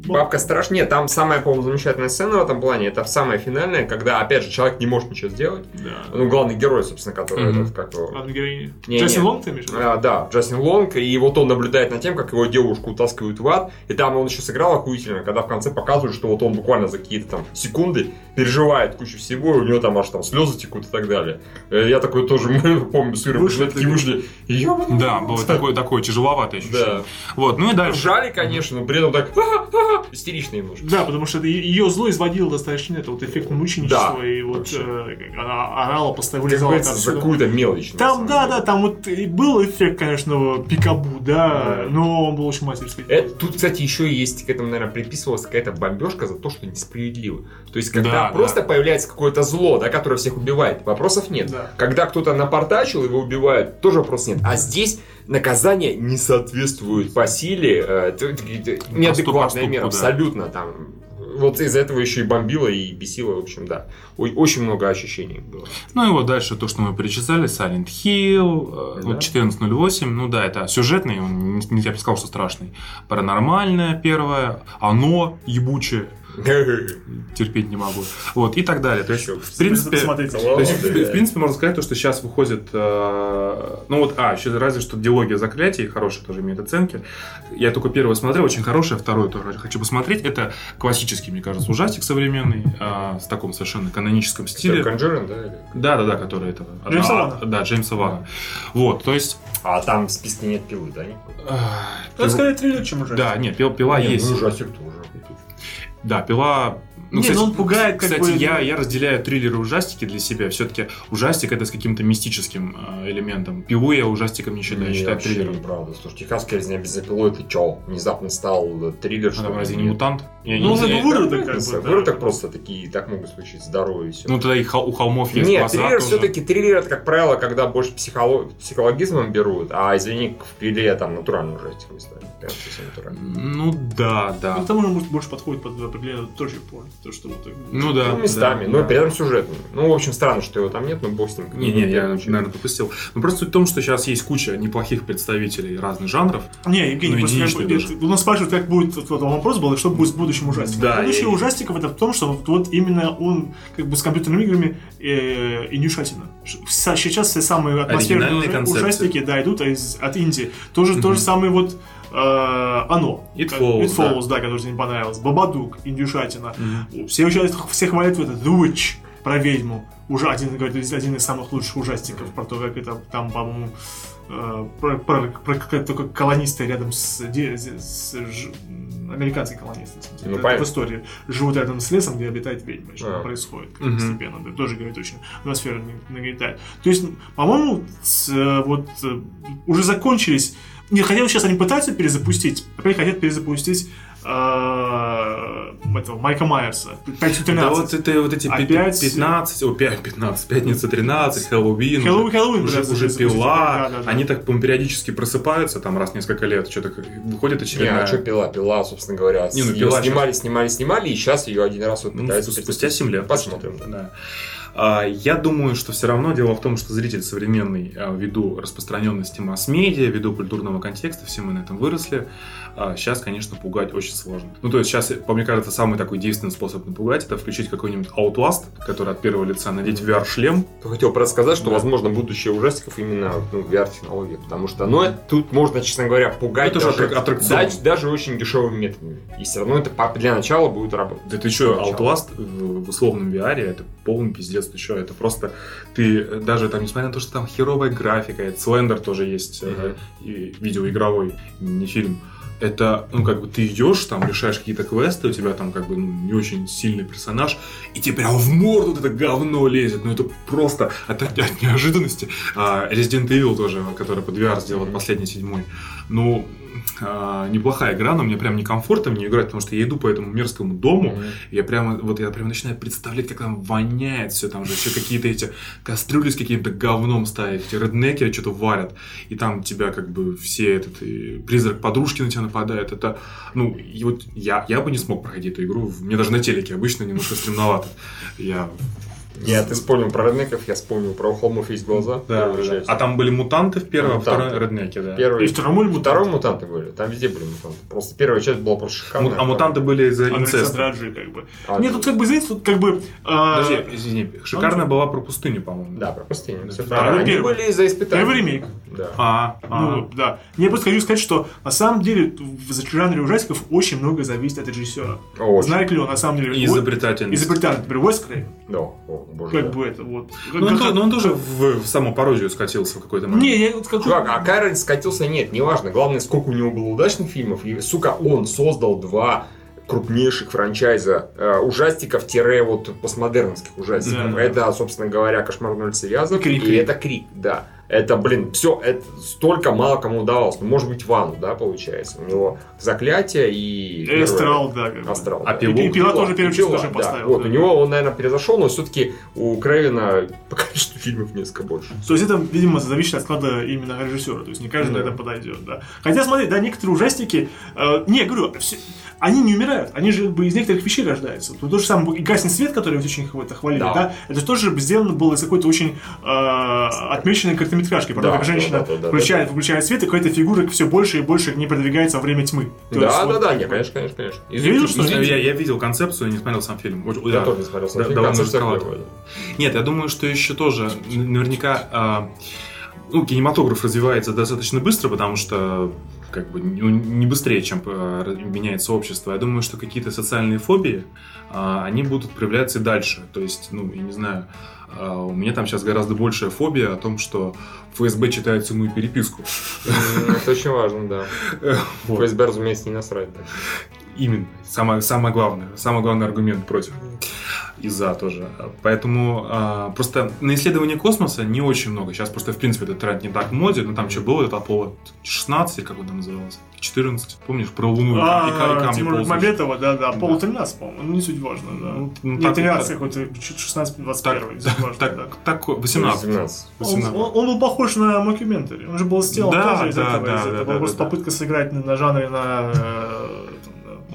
Бабка страшнее. Там самая, по-моему, замечательная сцена в этом плане. Это самая финальная, когда, опять же, человек не может ничего сделать. Да. Ну, главный герой, собственно, который Мгм. этот, как его... Главная героиня. Не, Джастин не. Лонг, ты имеешь в виду? А, да, Джастин Лонг, и вот он наблюдает над тем, как его девушку утаскивают в ад, и там он еще сыграл охуительно, когда в конце показывают, что вот он буквально за какие-то там секунды переживает кучу всего, и у него там аж там слезы текут и так далее. Э, Я такой тоже, помню, с Юрой Вышли такие вышли, «Ёбаный Да, рот». было такое, такое тяжеловатое ощущение. Да. Вот, ну и дальше. Ржали, конечно, но при этом так «А-а-а», истерично немножко. Да, потому что ее зло изводило достаточно это вот эффект мученичества, Да, и вот э, она орала, постоянно вылезала за какую-то мелочь. Там, да, деле. да, там вот и был эффект, конечно, пикабу, да, Да. но он был очень мастерский. Это, тут, кстати, еще есть к этому, наверное, приписывалась какая-то бомбежка за то, что несправедливо. То есть, когда Да, просто появляется какое-то зло, да, которое всех убивает, вопросов нет. Да. Когда кто-то напортачил, его убивают, тоже вопросов нет. А здесь наказание не соответствует по силе, э, неадекватная мера, абсолютно там. Вот из-за этого еще и бомбило, и бесило, в общем, да. Ой, очень много ощущений было. Ну и вот дальше то, что мы перечисляли, Silent Hill, э, Да. вот 1408, ну да, это сюжетный, он я бы сказал, что страшный. Паранормальное первое, оно ебучее, терпеть не могу. Вот, и так далее. То есть, в принципе, то есть, в, принципе, можно сказать, то, что сейчас выходит, э, ну вот, а, еще разве что диалогия заклятий, хорошая тоже имеет оценки. Я только первое смотрел, очень хорошее, второе тоже хочу посмотреть. Это классический, мне кажется, ужастик современный, э, с таком совершенно каноническом стиле. Conjuring, да? или? Да, да, да, который это. Джеймса а, Вана. Да, Джеймса Вана. Вот, то есть. А там в списке нет пилы, да? Это скорее триллер, чем ужастик. Да, нет, пил- пила Нет, есть. ну, ужастик тоже. Да, пила. Не, ну он пугает, как кстати, бы, я, ну. я разделяю триллеры и ужастики для себя. Все-таки ужастик это с каким-то мистическим э, элементом. Пилу я ужастиком не считаю, я Не, считаю триллером. неправда. Слушай, техасская резня бензопилой, ты чё? Внезапно стал э, триллер, А что там ли? разве не мутант? Я Ну, не это выродок, как бы. Выродок просто такие, так могут случиться, здоровые и все. Ну тогда и у холмов есть Нет, триллер все-таки триллер это, как правило, когда больше психоло- психологизмом берут, а извини, в пиле там натурально ужастик натурально. Ну да, да. Ну, к тому же, может, больше подходит под определение тоже порно. То, что вот так- Ну да. Ну, местами, да, но да. при этом сюжетным. Ну, в общем, странно, что его там нет, но бог с ним. Не, не, я, очень- наверное, пропустил. Но просто суть в том, что сейчас есть куча неплохих представителей разных жанров. Не, Евгений, Ну, просто как у нас спрашивают, как будет, вот, вот вопрос был, что будет с будущим ужастиком. Да, Будущее и- ужастиков это в том, что вот, вот именно он как бы с компьютерными играми э, и нюшатина. Ш- вся- Сейчас все самые атмосферные ужастики, да, идут из, от Индии. Тоже, то же самое вот э, оно. It Follows, It Follows, да, который тебе не понравился. Бабадук, индюшатина. Все, сейчас- все хвалят вот этот The Witch про ведьму. Уже один, говорит, из- один из самых лучших ужастиков про то, как это там, по-моему, про, про, про как только колонисты рядом с, с ж- американские колонисты Ну, это в истории живут рядом с лесом, где обитает ведьма, и что А. происходит как Мгм. постепенно. Да, тоже, говорит, очень атмосфера нагнетает. То есть, по-моему, с, э, вот э, уже закончились. Не, хотя сейчас они пытаются перезапустить, опять хотят перезапустить э, этого Майка Майерса. 513. Да вот это вот эти Опять- 15, о, 5, 15, пятница 13, Хэллоуин, Хэллоуин, уже, Хэллоуин уже, пила, Да, да, да. они так, периодически просыпаются, там раз в несколько лет, что-то выходит Не, очередная... а что пила? Пила, собственно говоря, Не, ну, «Пила» снимали, снимали, снимали, и сейчас ее один раз вот Ну, пытаются спустя перезапустить. 7 лет. Посмотрим. да. Да. А, Я думаю, что все равно дело в том, что зритель современный, а, ввиду распространенности масс-медиа, ввиду культурного контекста, все мы на этом выросли, сейчас, конечно, пугать очень сложно. Ну, то есть сейчас, по мне кажется, самый такой действенный способ напугать, это включить какой-нибудь Outlast, который от первого лица, надеть VR-шлем, Хотел просто сказать, что, Да. возможно, будущее ужастиков именно ну, VR-технология, потому что, ну, тут можно, честно говоря, пугать Это же даже, аттрак- аттракцион. даже, даже очень дешевыми методами. И все равно это для начала будет работать. Да ты что. Outlast в условном VR, это полный пиздец, ты что, это просто, ты э, даже там, несмотря на то, что там херовая графика, это Slender тоже есть, и видеоигровой, не фильм, это, ну, как бы ты идешь, там, решаешь какие-то квесты, у тебя там, как бы, ну, не очень сильный персонаж, и тебе прям в морду это говно лезет, ну, это просто от, от- неожиданности. А, Resident Evil тоже, который под VR сделал, последний седьмой, ну, а, неплохая игра, но мне прям некомфортно мне играть, потому что я иду по этому мерзкому дому, Мгм. я прямо, вот я прям начинаю представлять, как там воняет все, там же еще какие-то эти кастрюли с каким-то говном ставят, эти реднеки что-то варят, и там тебя как бы все этот и призрак подружки на тебя нападает, это, ну, и вот я, я бы не смог проходить эту игру, мне даже на телеке обычно немножко стремновато, я... Я, ты вспомнил про реднеков, я вспомнил про «У холмов есть глаза. Да, Возвращаюсь. а там были мутанты в первом, а Мутанты. второй реднеки, да. Первый, И второму или второй мутанты были. Там везде были мутанты. Просто первая часть была просто шикарная. А мутанты были из-за инцеста. Александра Аджи, как бы. А, Нет, тут как бы, знаете, тут как бы... а, Подожди, извини, шикарная была про пустыню, по-моему. Да, про пустыню. Да, правильно. ну, Они первый. были из-за испытаний. Первый ремейк. Да. А, а. Ну, да. Я просто хочу сказать, что на самом деле в жанре ужастиков очень много зависит от режиссера. Знает ли он на самом деле... Изобретательность. Изобретатель, например, Уэс Крейн, Да, боже как бы это вот. Ну, он, Как- то- ну, он тоже в, в саму пародию скатился в какой-то момент. Не, я вот как Чувак, а Кайрон скатился нет, неважно. Главное, сколько у него было удачных фильмов. И, сука, он создал два крупнейших франчайза э, ужастиков-вот постмодернских ужастиков. Да, да. Это, собственно говоря, «Кошмар на улице Вязов» Крик, и Крик. это «Крик», да. Это, блин, все, это столько мало кому удавалось. Ну, может быть, Вану, да, получается. У него «Заклятие» и... И Астрал, да. как бы. Астрал. А да. Пилот? И Пила тоже Пила, тоже да. поставил. Вот, да. у него он, наверное, перезашел, но все-таки у Крэвина по количеству фильмов несколько больше. То есть это, видимо, зависит от склада именно режиссера. То есть не каждый Да. на это подойдет, да. Хотя, смотри, да, некоторые ужастики... э, не, говорю, все- они не умирают. Они же бы из некоторых вещей рождаются. То, то же самое и «Красный свет», который вы очень какой-то хвалили, Да. да. это тоже сделано было из какой-то очень э, отмеченной короткометражки. Про то, Да, как женщина да, да, да, включает, выключает свет, и какая-то фигура все больше и больше не продвигается во время тьмы. То есть Да, да, вот да, как не, бы- конечно, конечно, конечно. видел, что Я, я- я видел концепцию не смотрел сам фильм. Очень- Я да. тоже не смотрел сам Да, фильм, довольно Нет, я думаю, что еще тоже наверняка а, ну, кинематограф развивается достаточно быстро, потому что как бы ну, не быстрее, чем р- меняется общество. Я думаю, что какие-то социальные фобии, а, они будут проявляться и дальше. То есть, ну, я не знаю, а, у меня там сейчас гораздо большая фобия о том, что ФСБ читает всю мою переписку. Это очень важно, да. Вот. ФСБ, разумеется, не насрать. Именно. Самое, самое главное. Самый главный аргумент против. И за тоже. Поэтому а, просто на исследование космоса не очень много. Сейчас просто, в принципе, этот тренд не так в моде. Но там что было? Это Аполло 16, или как он там назывался? 14. Помнишь? Про Луну и, ка- и и А, камни Тимур. Мамбетова, да, да, Да. Пол 13, по-моему, ну не суть важно, да. Ну, ну, Не так- 13 так- какой-то, 16-21, Так, не важно, так, да. так, 18. 18. Он, 18. он- он был похож на мокюментари. Он же был сделан Да, тоже из да, этого. да, из да, этого. да, да, просто да. попытка сыграть на, на жанре на...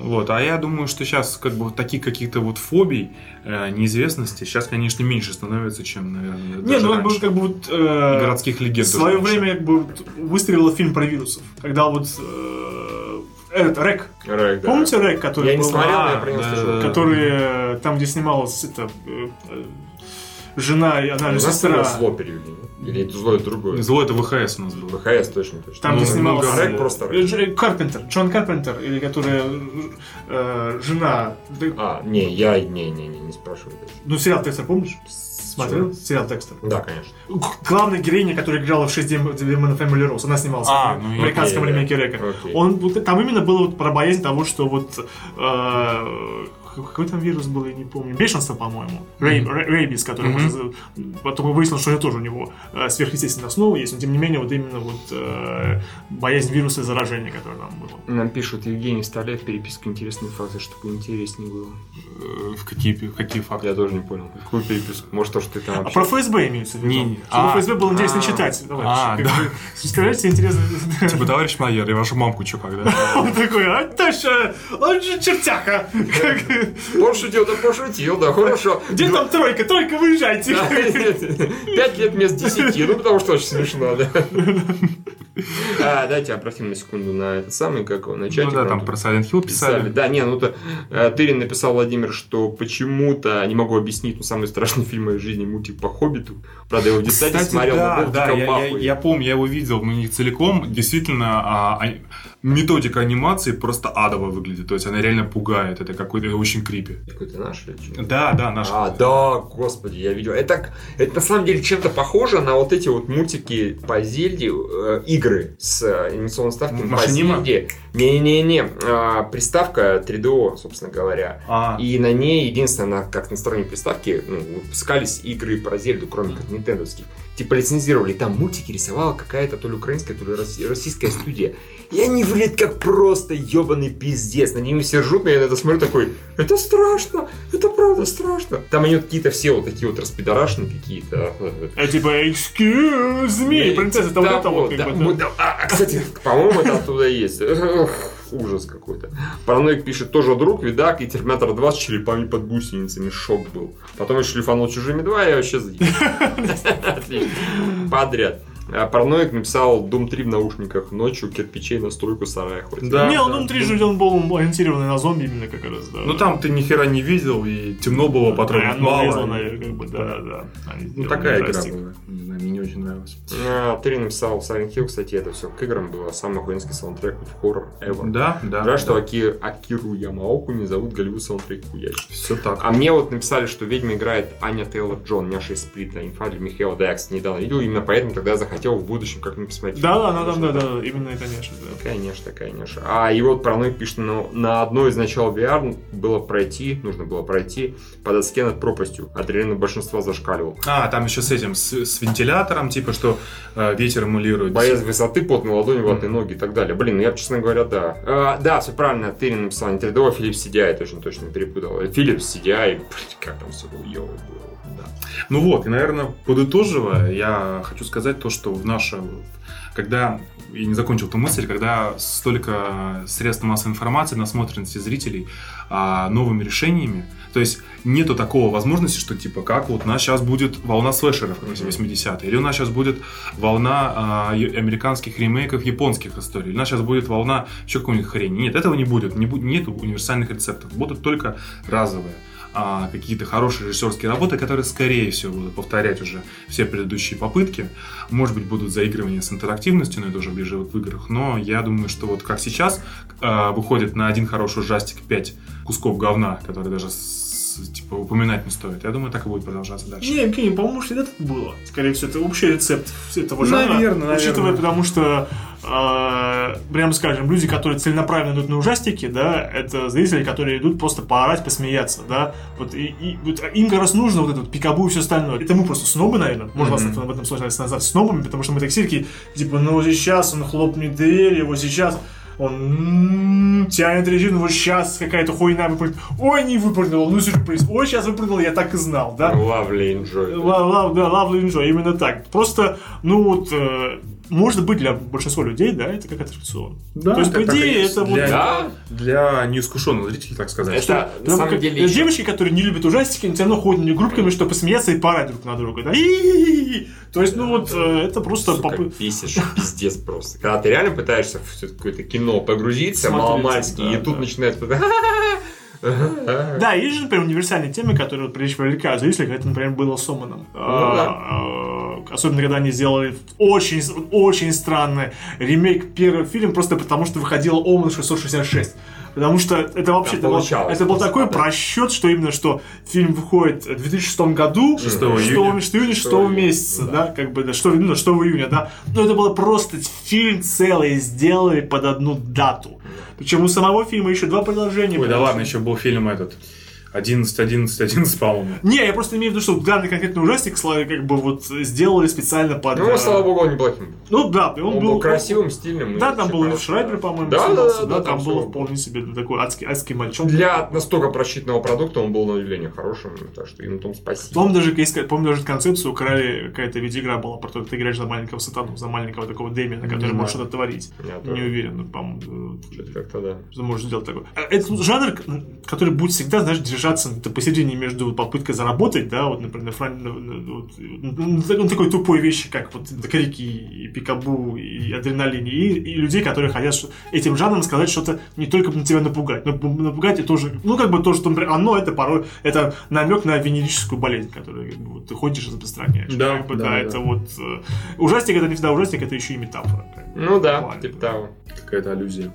Вот, а я думаю, что сейчас как бы таких каких-то вот фобий, э, неизвестности, сейчас, конечно, меньше становится, чем, наверное, Не, ну как бы, раньше. как бы вот... И э, городских легенд. в свое меньше. время как бы вот выстрелил фильм про вирусов. Когда вот... э, этот, Рек. Рэк, да. Помните Рек, который Я не был- смотрел, но А, я про него да, слышал. который э, там, где снималась это, э, жена и она же сестра. зло перевели? Или это зло, это другое? Зло это ВХС у нас было. ВХС точно, точно. Там, где Ну, снимался... ну, Рек просто э, Рек. Дж- Карпентер, Джон Карпентер, или которая э, жена... А, не, я не, не, не, не спрашиваю. даже. Ну, сериал Декстер, помнишь? Смотрел? Сериал Декстер. Да, конечно. Главная героиня, которая играла в 6 Demon Family Rose, она снималась А, в ну, американском окей, ремейке. Река. Окей. Он, там именно было вот про боязнь того, что вот э, какой там вирус был, я не помню, бешенство, по-моему, Рей- рейбис, который можно за- потом выяснилось, что это тоже у него э, сверхъестественная основа есть, но тем не менее вот именно вот э, боязнь вируса и заражения, которое там было. Нам пишут, Евгений, вставляй в переписку интересные факты, чтобы интереснее было. Э, В какие, в какие факты? Я тоже не понял. Какую переписку? Может, то, что ты там А вообще... про ФСБ имеется в виду. Не, не. Чтобы А, ФСБ было интересно а, читать. товарищи. а, Как да. бы, Скажите, интересно. Типа, товарищ майор, я вашу мамку чё когда? Он такой, а Таша, он же чертяка. Пошутил, да пошутил, да, хорошо. Где там тройка? Тройка, выезжайте. Пять лет вместо десяти, ну потому что очень смешно, да. А, Дайте обратим на секунду на этот самый, как его, на Ну да, там про Silent Hill писали. писали. Да, не, ну то э, Тырин написал Владимир, что почему-то, не могу объяснить, но самый страшный фильм в моей жизни мультик по Хоббиту. Правда, я его в детстве смотрел, да, да, я, я- я помню, я его видел, но не целиком. Действительно, а, а, методика анимации просто адово выглядит. То есть она реально пугает. Это какой-то очень крипи. Какой-то наш или что? Да, да, наш. А, да, господи, я видел. Это, это на самом деле чем-то похоже на вот эти вот мультики по Зельде, э, игры с э, анимационной ставкой по Машинима? Зельде. Не-не-не, а, приставка 3DO, собственно говоря. А, И на ней, единственное, на- как на стороне приставки, ну, выпускались игры про Зельду, кроме как нинтендовских. Типа лицензировали. Там мультики рисовала какая-то то ли украинская, то ли росси- российская студия. И они выглядят как просто ебаный пиздец. На ними все ржут, но я на это смотрю такой, это страшно, это правда страшно. Там они вот какие-то все вот такие вот распидорашные какие-то. А типа, excuse me, принцесса, это вот это вот, как бы, А, а, кстати, по-моему, это оттуда есть. Ужас какой-то. Параноик пишет, тоже друг, видак, и Терминатор 2 с черепами под гусеницами. Шок был. Потом я шлифанул чужими 2, и я вообще заебал. Отлично. Подряд. А Параноик написал Doom 3 в наушниках ночью, кирпичей на стройку сарая хватит. Да. Не, он Doom 3 же он был ориентированный на зомби именно как раз, да. Ну там ты ни хера не видел, и темно было, патронов Да, мало. ну, везло, и- наверное, как бы, да, да. Они Ну такая игра была. Не знаю, мне не очень нравилась. А, Ты написал Silent Hill, кстати, это все к играм было. Самый охуенский саундтрек в хоррор ever. Да, да. Жаль, что Аки- Акиру Ямаоку не зовут Голливуд саундтрек хуяч. Все так. А мне вот написали, что ведьма играет Аня Тейлор Джон, няша из Сплита, инфа для Михаила, да, кстати, недавно видел, именно поэтому тогда я захотел в будущем как-нибудь посмотреть. Да, да, да, да, да, да, именно, конечно, да. Конечно, конечно. А и вот Параноик пишет, ну, на одной из начал VR было пройти, нужно было пройти под доске над пропастью. Адреналин большинства зашкаливал. А, там еще с этим, с, с вентилятором, типа, что э, ветер эмулирует. Боязнь высоты, потные ладони, ватные ноги и так далее. Блин, ну я, честно говоря, да. А, да, все правильно, ты написал. Не 3D, а Филипп CDI, точно, точно перепутал. Филипп CDI, блин, как там все было, было. Да. Ну вот, и, наверное, подытоживая, я хочу сказать то, что в наше... Когда... Я не закончил ту мысль, когда столько средств массовой информации, насмотренности зрителей а, новыми решениями, то есть нету такого возможности, что типа как вот у нас сейчас будет волна слэшеров, как в 80-е, или у нас сейчас будет волна а, американских ремейков японских историй, или у нас сейчас будет волна еще какой-нибудь хрени. Нет, этого не будет, не будет нет универсальных рецептов, будут только разовые а, какие-то хорошие режиссерские работы, которые, скорее всего, будут повторять уже все предыдущие попытки. Может быть, будут заигрывания с интерактивностью, но это уже ближе вот в играх. Но я думаю, что вот как сейчас а, выходит на один хороший ужастик 5 кусков говна, которые даже с- типа упоминать не стоит. Я думаю, так и будет продолжаться дальше. Не, Евгений, по-моему, всегда так было. Скорее всего, это общий рецепт этого жанра. Наверное, Учитывая, наверное. потому что, э, прямо скажем, люди, которые целенаправленно идут на ужастики, да, это зрители, которые идут просто поорать, посмеяться, да. Вот, и, и вот им как раз нужно вот это вот пикабу и все остальное. Это мы просто снобы, наверное. Можно вас Мгм. в этом случае назвать снобами, потому что мы такие такие, типа, ну сейчас он хлопнет дверь, вот сейчас он м, тянет резину, вот сейчас какая-то хуйня выпрыгнет. Ой, не выпрыгнула, ну сюрприз. Ой, сейчас выпрыгнула, я так и знал, да. Lovely enjoy. Да, lovely enjoy, именно так. Просто, ну вот, э, может быть, для большинства людей, да, это как аттракцион. Да, То есть, по идее, это вот... Для- Да? Для неискушенных зрителей, так сказать. Это на Потому самом как деле... есть еще- девочки, которые не любят ужастики, они все равно ходят на них группками, чтобы посмеяться и поорать друг на друга. Да? И-и-и-и. То есть, ну вот, э, это просто Сука, попы- бесишь, пиздец просто. Когда ты реально пытаешься в какое-то кино погрузиться, маломальски, да, и тут да. начинает... Да, есть же, например, универсальные темы, которые прежде привлекают зрителей, как это, например, было с Оманом. А, а, Особенно, когда они сделали очень, очень странный ремейк первого фильма, просто потому что выходила Оман 666. Потому что это вообще это был, это был такой да. просчет, что именно что фильм выходит в 2006 году, 6 6 июня. 6 июня, 6 июня, месяца, да. да, как бы, да, 6, ну, 6 июня, да. Но это было просто фильм целый сделали под одну дату. Причем у самого фильма еще два продолжения. Ой, да ладно, еще был фильм этот 11, 11, 11, по-моему. Не, я просто имею в виду, что данный конкретный ужастик слава, как бы вот сделали специально под... Ну, э, слава богу, он неплохим. Ну да, и он, Он был красивым, стильным. Да, там вообще был хороший, Шрайбер, по-моему, Да, да, да, да, там был было. вполне себе такой адский, адский мальчон. Для настолько просчитанного продукта он был на удивление хорошим, так что и на том спасибо. Помню даже, есть, помню даже концепцию украли, какая-то видеоигра была, про то, как ты играешь за маленького сатану, за маленького такого Дэмиана, который может что-то творить. Не уверен, ну, по-моему, э, как-то да. что можно сделать такое. А Это жанр, который будет всегда, знаешь, держаться это посередине между попыткой заработать, да, вот, например, вот, ну, такой тупой вещи, как вот крики и пикабу и адреналин, и, и людей, которые хотят этим жанром сказать что-то не только на тебя напугать, но пу- напугать и тоже, ну, как бы то, что, например, оно это порой, это намек на венерическую болезнь, которую как бы, вот, ты ходишь и распространяешь. Да, Как бы, да, да, да. это вот э, ужастик, это не всегда ужастик, это еще и метафора. как бы, Ну да, буквально. типа того. Какая-то аллюзия.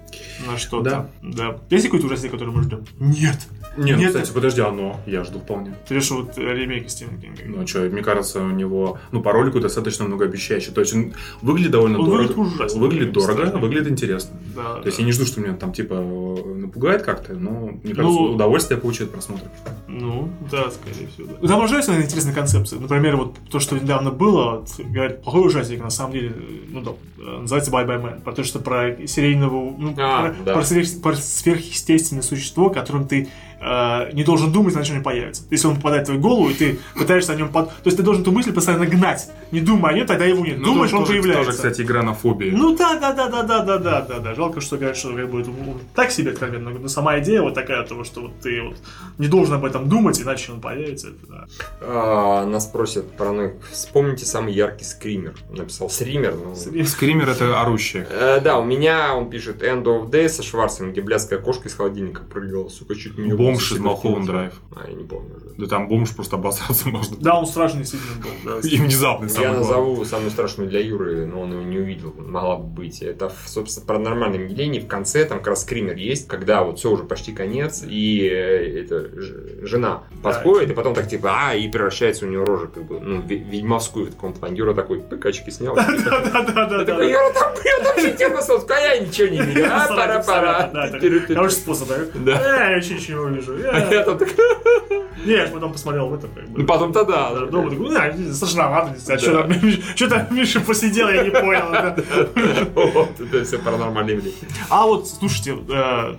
на что-то. Да. Да. Есть какой-то ужастик, который мы ждем? Нет. Не, ну, Нет. кстати, подожди, оно, я жду вполне. Ты видишь, вот э, ремейк Стивена Кинга. Ну, что, мне кажется, у него, ну, по ролику достаточно многообещающе. То есть он выглядит довольно Он дорого. выглядит ужасно. Выглядит дорого, Страшно. выглядит интересно. Да, То есть да. я не жду, что меня там, типа, напугает как-то, но, мне кажется, Ну, удовольствие получит от просмотра. Ну, да, скорее всего. Да. Там ужасно интересная концепция. Например, вот то, что недавно было, вот, говорят, плохой ужастик, на самом деле, ну да, называется Bye Bye Man. Про то, что про серийного, ну, А, про, да. про сверх- про сверхъестественное существо, которым ты э, не должен думать, иначе он не появится. Если он попадает в твою голову, и ты пытаешься о нем под... То есть ты должен эту мысль постоянно гнать. Не думай о нем, тогда его нет. Ну, Думаешь, тоже- он появляется. Тоже, кстати, игра на фобии. Ну да, да, да, да, да, да, да, да, да. Жалко, что говорят, что как это, ну, так себе откровенно. Но сама идея вот такая того, что вот ты вот не должен об этом думать, иначе он появится. Это, да. А, нас просят про ну, вспомните самый яркий скример. Он написал стример, но... Скример это орущее. Э, да, у меня, он пишет, End of Day со Шварцем, где блядская кошка из холодильника прыгала, сука, чуть не Бомж из Малхолланд. Драйв. А, я не помню уже. Да там бомж просто обосраться можно. Да, он страшный действительно был. Да. И внезапный Я самое главное. назову самую страшную для Юры, но он его не увидел, могла бы быть. Это, собственно, паранормальном явлении. В конце там как раз скример есть, когда вот все уже почти конец, и э, эта ж- жена подходит, и потом так типа, а, и превращается у нее рожа, как бы, ну, ведьмовскую в таком плане. Юра такой, пыкачки снял. Да, да, да, да, Я да. такой, Юра, там, я там сидел на солнце, а я ничего не видел. А, пора-пора. Хороший способ, да? Да. Э, Я вообще ничего не вижу. А я там так, Не, я потом посмотрел в этом, как бы. ну потом-то да. Да, Дома такой, ну, страшновато, не знаю, что там, что там Миша посидел, я не понял. да. Вот, это все паранормальное явление. А вот, слушайте, э,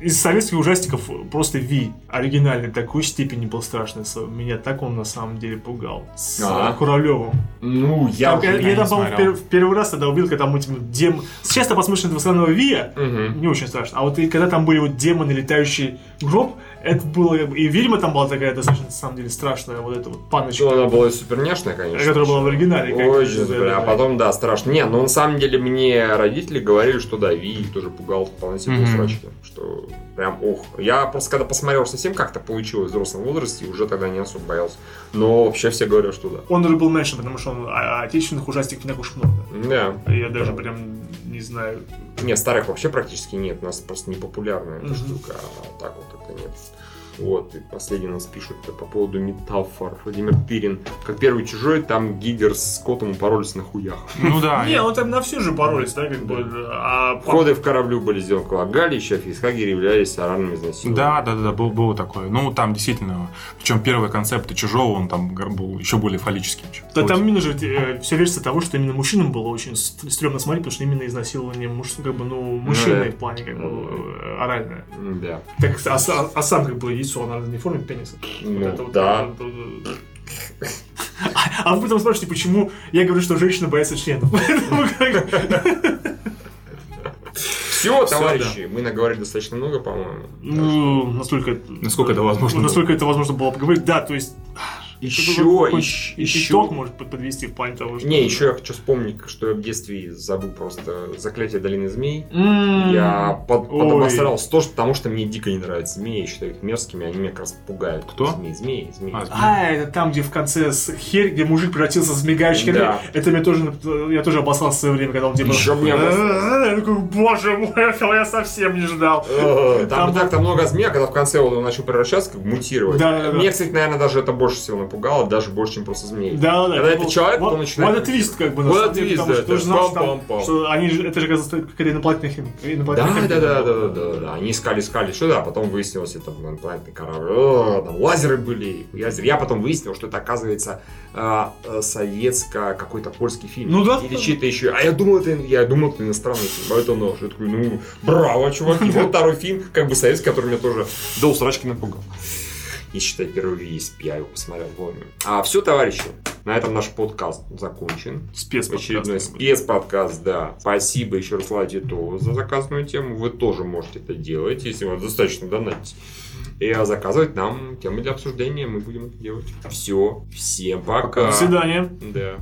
из советских ужастиков просто Ви оригинальный такой степени был страшный. Меня так он на самом деле пугал. С Ага. Куравлевым. Ну, я Там, уже я, не я там, по-моему, в, пер- в первый раз тогда увидел, когда там этим дем... Сейчас ты посмотришь на этого странного Вия, Мгм. не очень страшно. А вот и когда там были вот демоны, летающий гроб, это было... И ведьма там была такая достаточно, на самом деле, страшная. Вот эта вот паночка. Ну, она была супер няшная, конечно. Которая была в оригинале. как- Очень, да, бля, да, а потом, да, страшно. Не, ну на самом деле мне родители говорили, что да, Ви тоже пугал вполне себе Мгм. срачки. Что прям, ох. Я просто когда посмотрел, совсем как-то получилось в взрослом возрасте, уже тогда не особо боялся. Но вообще все говорят, что да. Он был меньше, потому что он, а, отечественных ужастиков не так уж много. Да. Я даже прям не знаю. Не, старых вообще практически нет. У нас просто непопулярная эта Мгм. штука, а так вот это нет. Вот, и последний нас пишут по поводу метафор. Владимир Тырин. Как первый чужой, там Гигер с котом упоролись на хуях. Ну да. Не, ну там на все же боролись, да, как бы. А Входы в кораблю были сделаны Гагалища, фейсхагеры являлись оральными изнасилованиями. Да, да, да, да, был, было такое. Ну, там действительно, причем первые концепты чужого, он там был еще более фаллическим. Да там именно же все версия того, что именно мужчинам было очень стрёмно смотреть, потому что именно изнасилование муж, как бы, ну, мужчины да. в плане как бы Ну, э, оральное. Да. Так, а, са- а сам как бы оно не форме пениса. Ну, Вот это вот, да. А- А вы потом спрашиваете, почему я говорю, что женщина боится членов. Поэтому как- Все, товарищи, мы наговорили достаточно много, по-моему. Ну, настолько... Насколько это возможно Насколько это возможно было поговорить. Да, то есть... Еще, еще, итог может под- подвести в плане того, что... Не, еще я хочу вспомнить, что я в детстве забыл просто заклятие долины змей. Я под, Ой. подобосрался тоже, потому что мне дико не нравятся змеи, я считаю их мерзкими, они меня как раз пугают. Кто? Змеи, змеи, змеи. А, А, это там, где в конце с херь, где мужик превратился в змегающий Да. Это мне тоже, я тоже обоссался в свое время, когда он типа... Еще мне. Я такой, боже мой, этого я совсем не ждал. Э, Там так-то много змей, а когда в конце он начал превращаться, как мутировать. Мне, кстати, наверное, даже это больше всего напугало, даже больше, чем просто змей. Да, да. Когда это был- человек, вот, потом начинает Вот это твист, как бы, на Вот это твист, да, что ты же это знал, что, пам-пам-пам. что они же, это же, оказывается, какая-то инопланетная химия. Да, да, да, да, да, да, да. Они искали, искали сюда, а потом выяснилось, это инопланетный корабль. Там лазеры были. Я потом выяснил, что это, оказывается, а, э, советско какой-то польский фильм. Ну да. Или чей-то еще. А я думал, это, я думал, это иностранный фильм, а это нож. Я такой, ну, браво, чуваки. Вот второй фильм, как бы советский, который меня тоже до усрачки напугал. И считай, первый весь я его посмотрел вовремя. А все, товарищи, на этом наш подкаст закончен. Спецподкаст, Очередной спецподкаст, да. Спасибо еще раз Владе Титову за заказанную тему. Вы тоже можете это делать, если вам достаточно донатить. И заказывать нам темы для обсуждения. Мы будем делать. Все. Всем пока. До свидания. Да.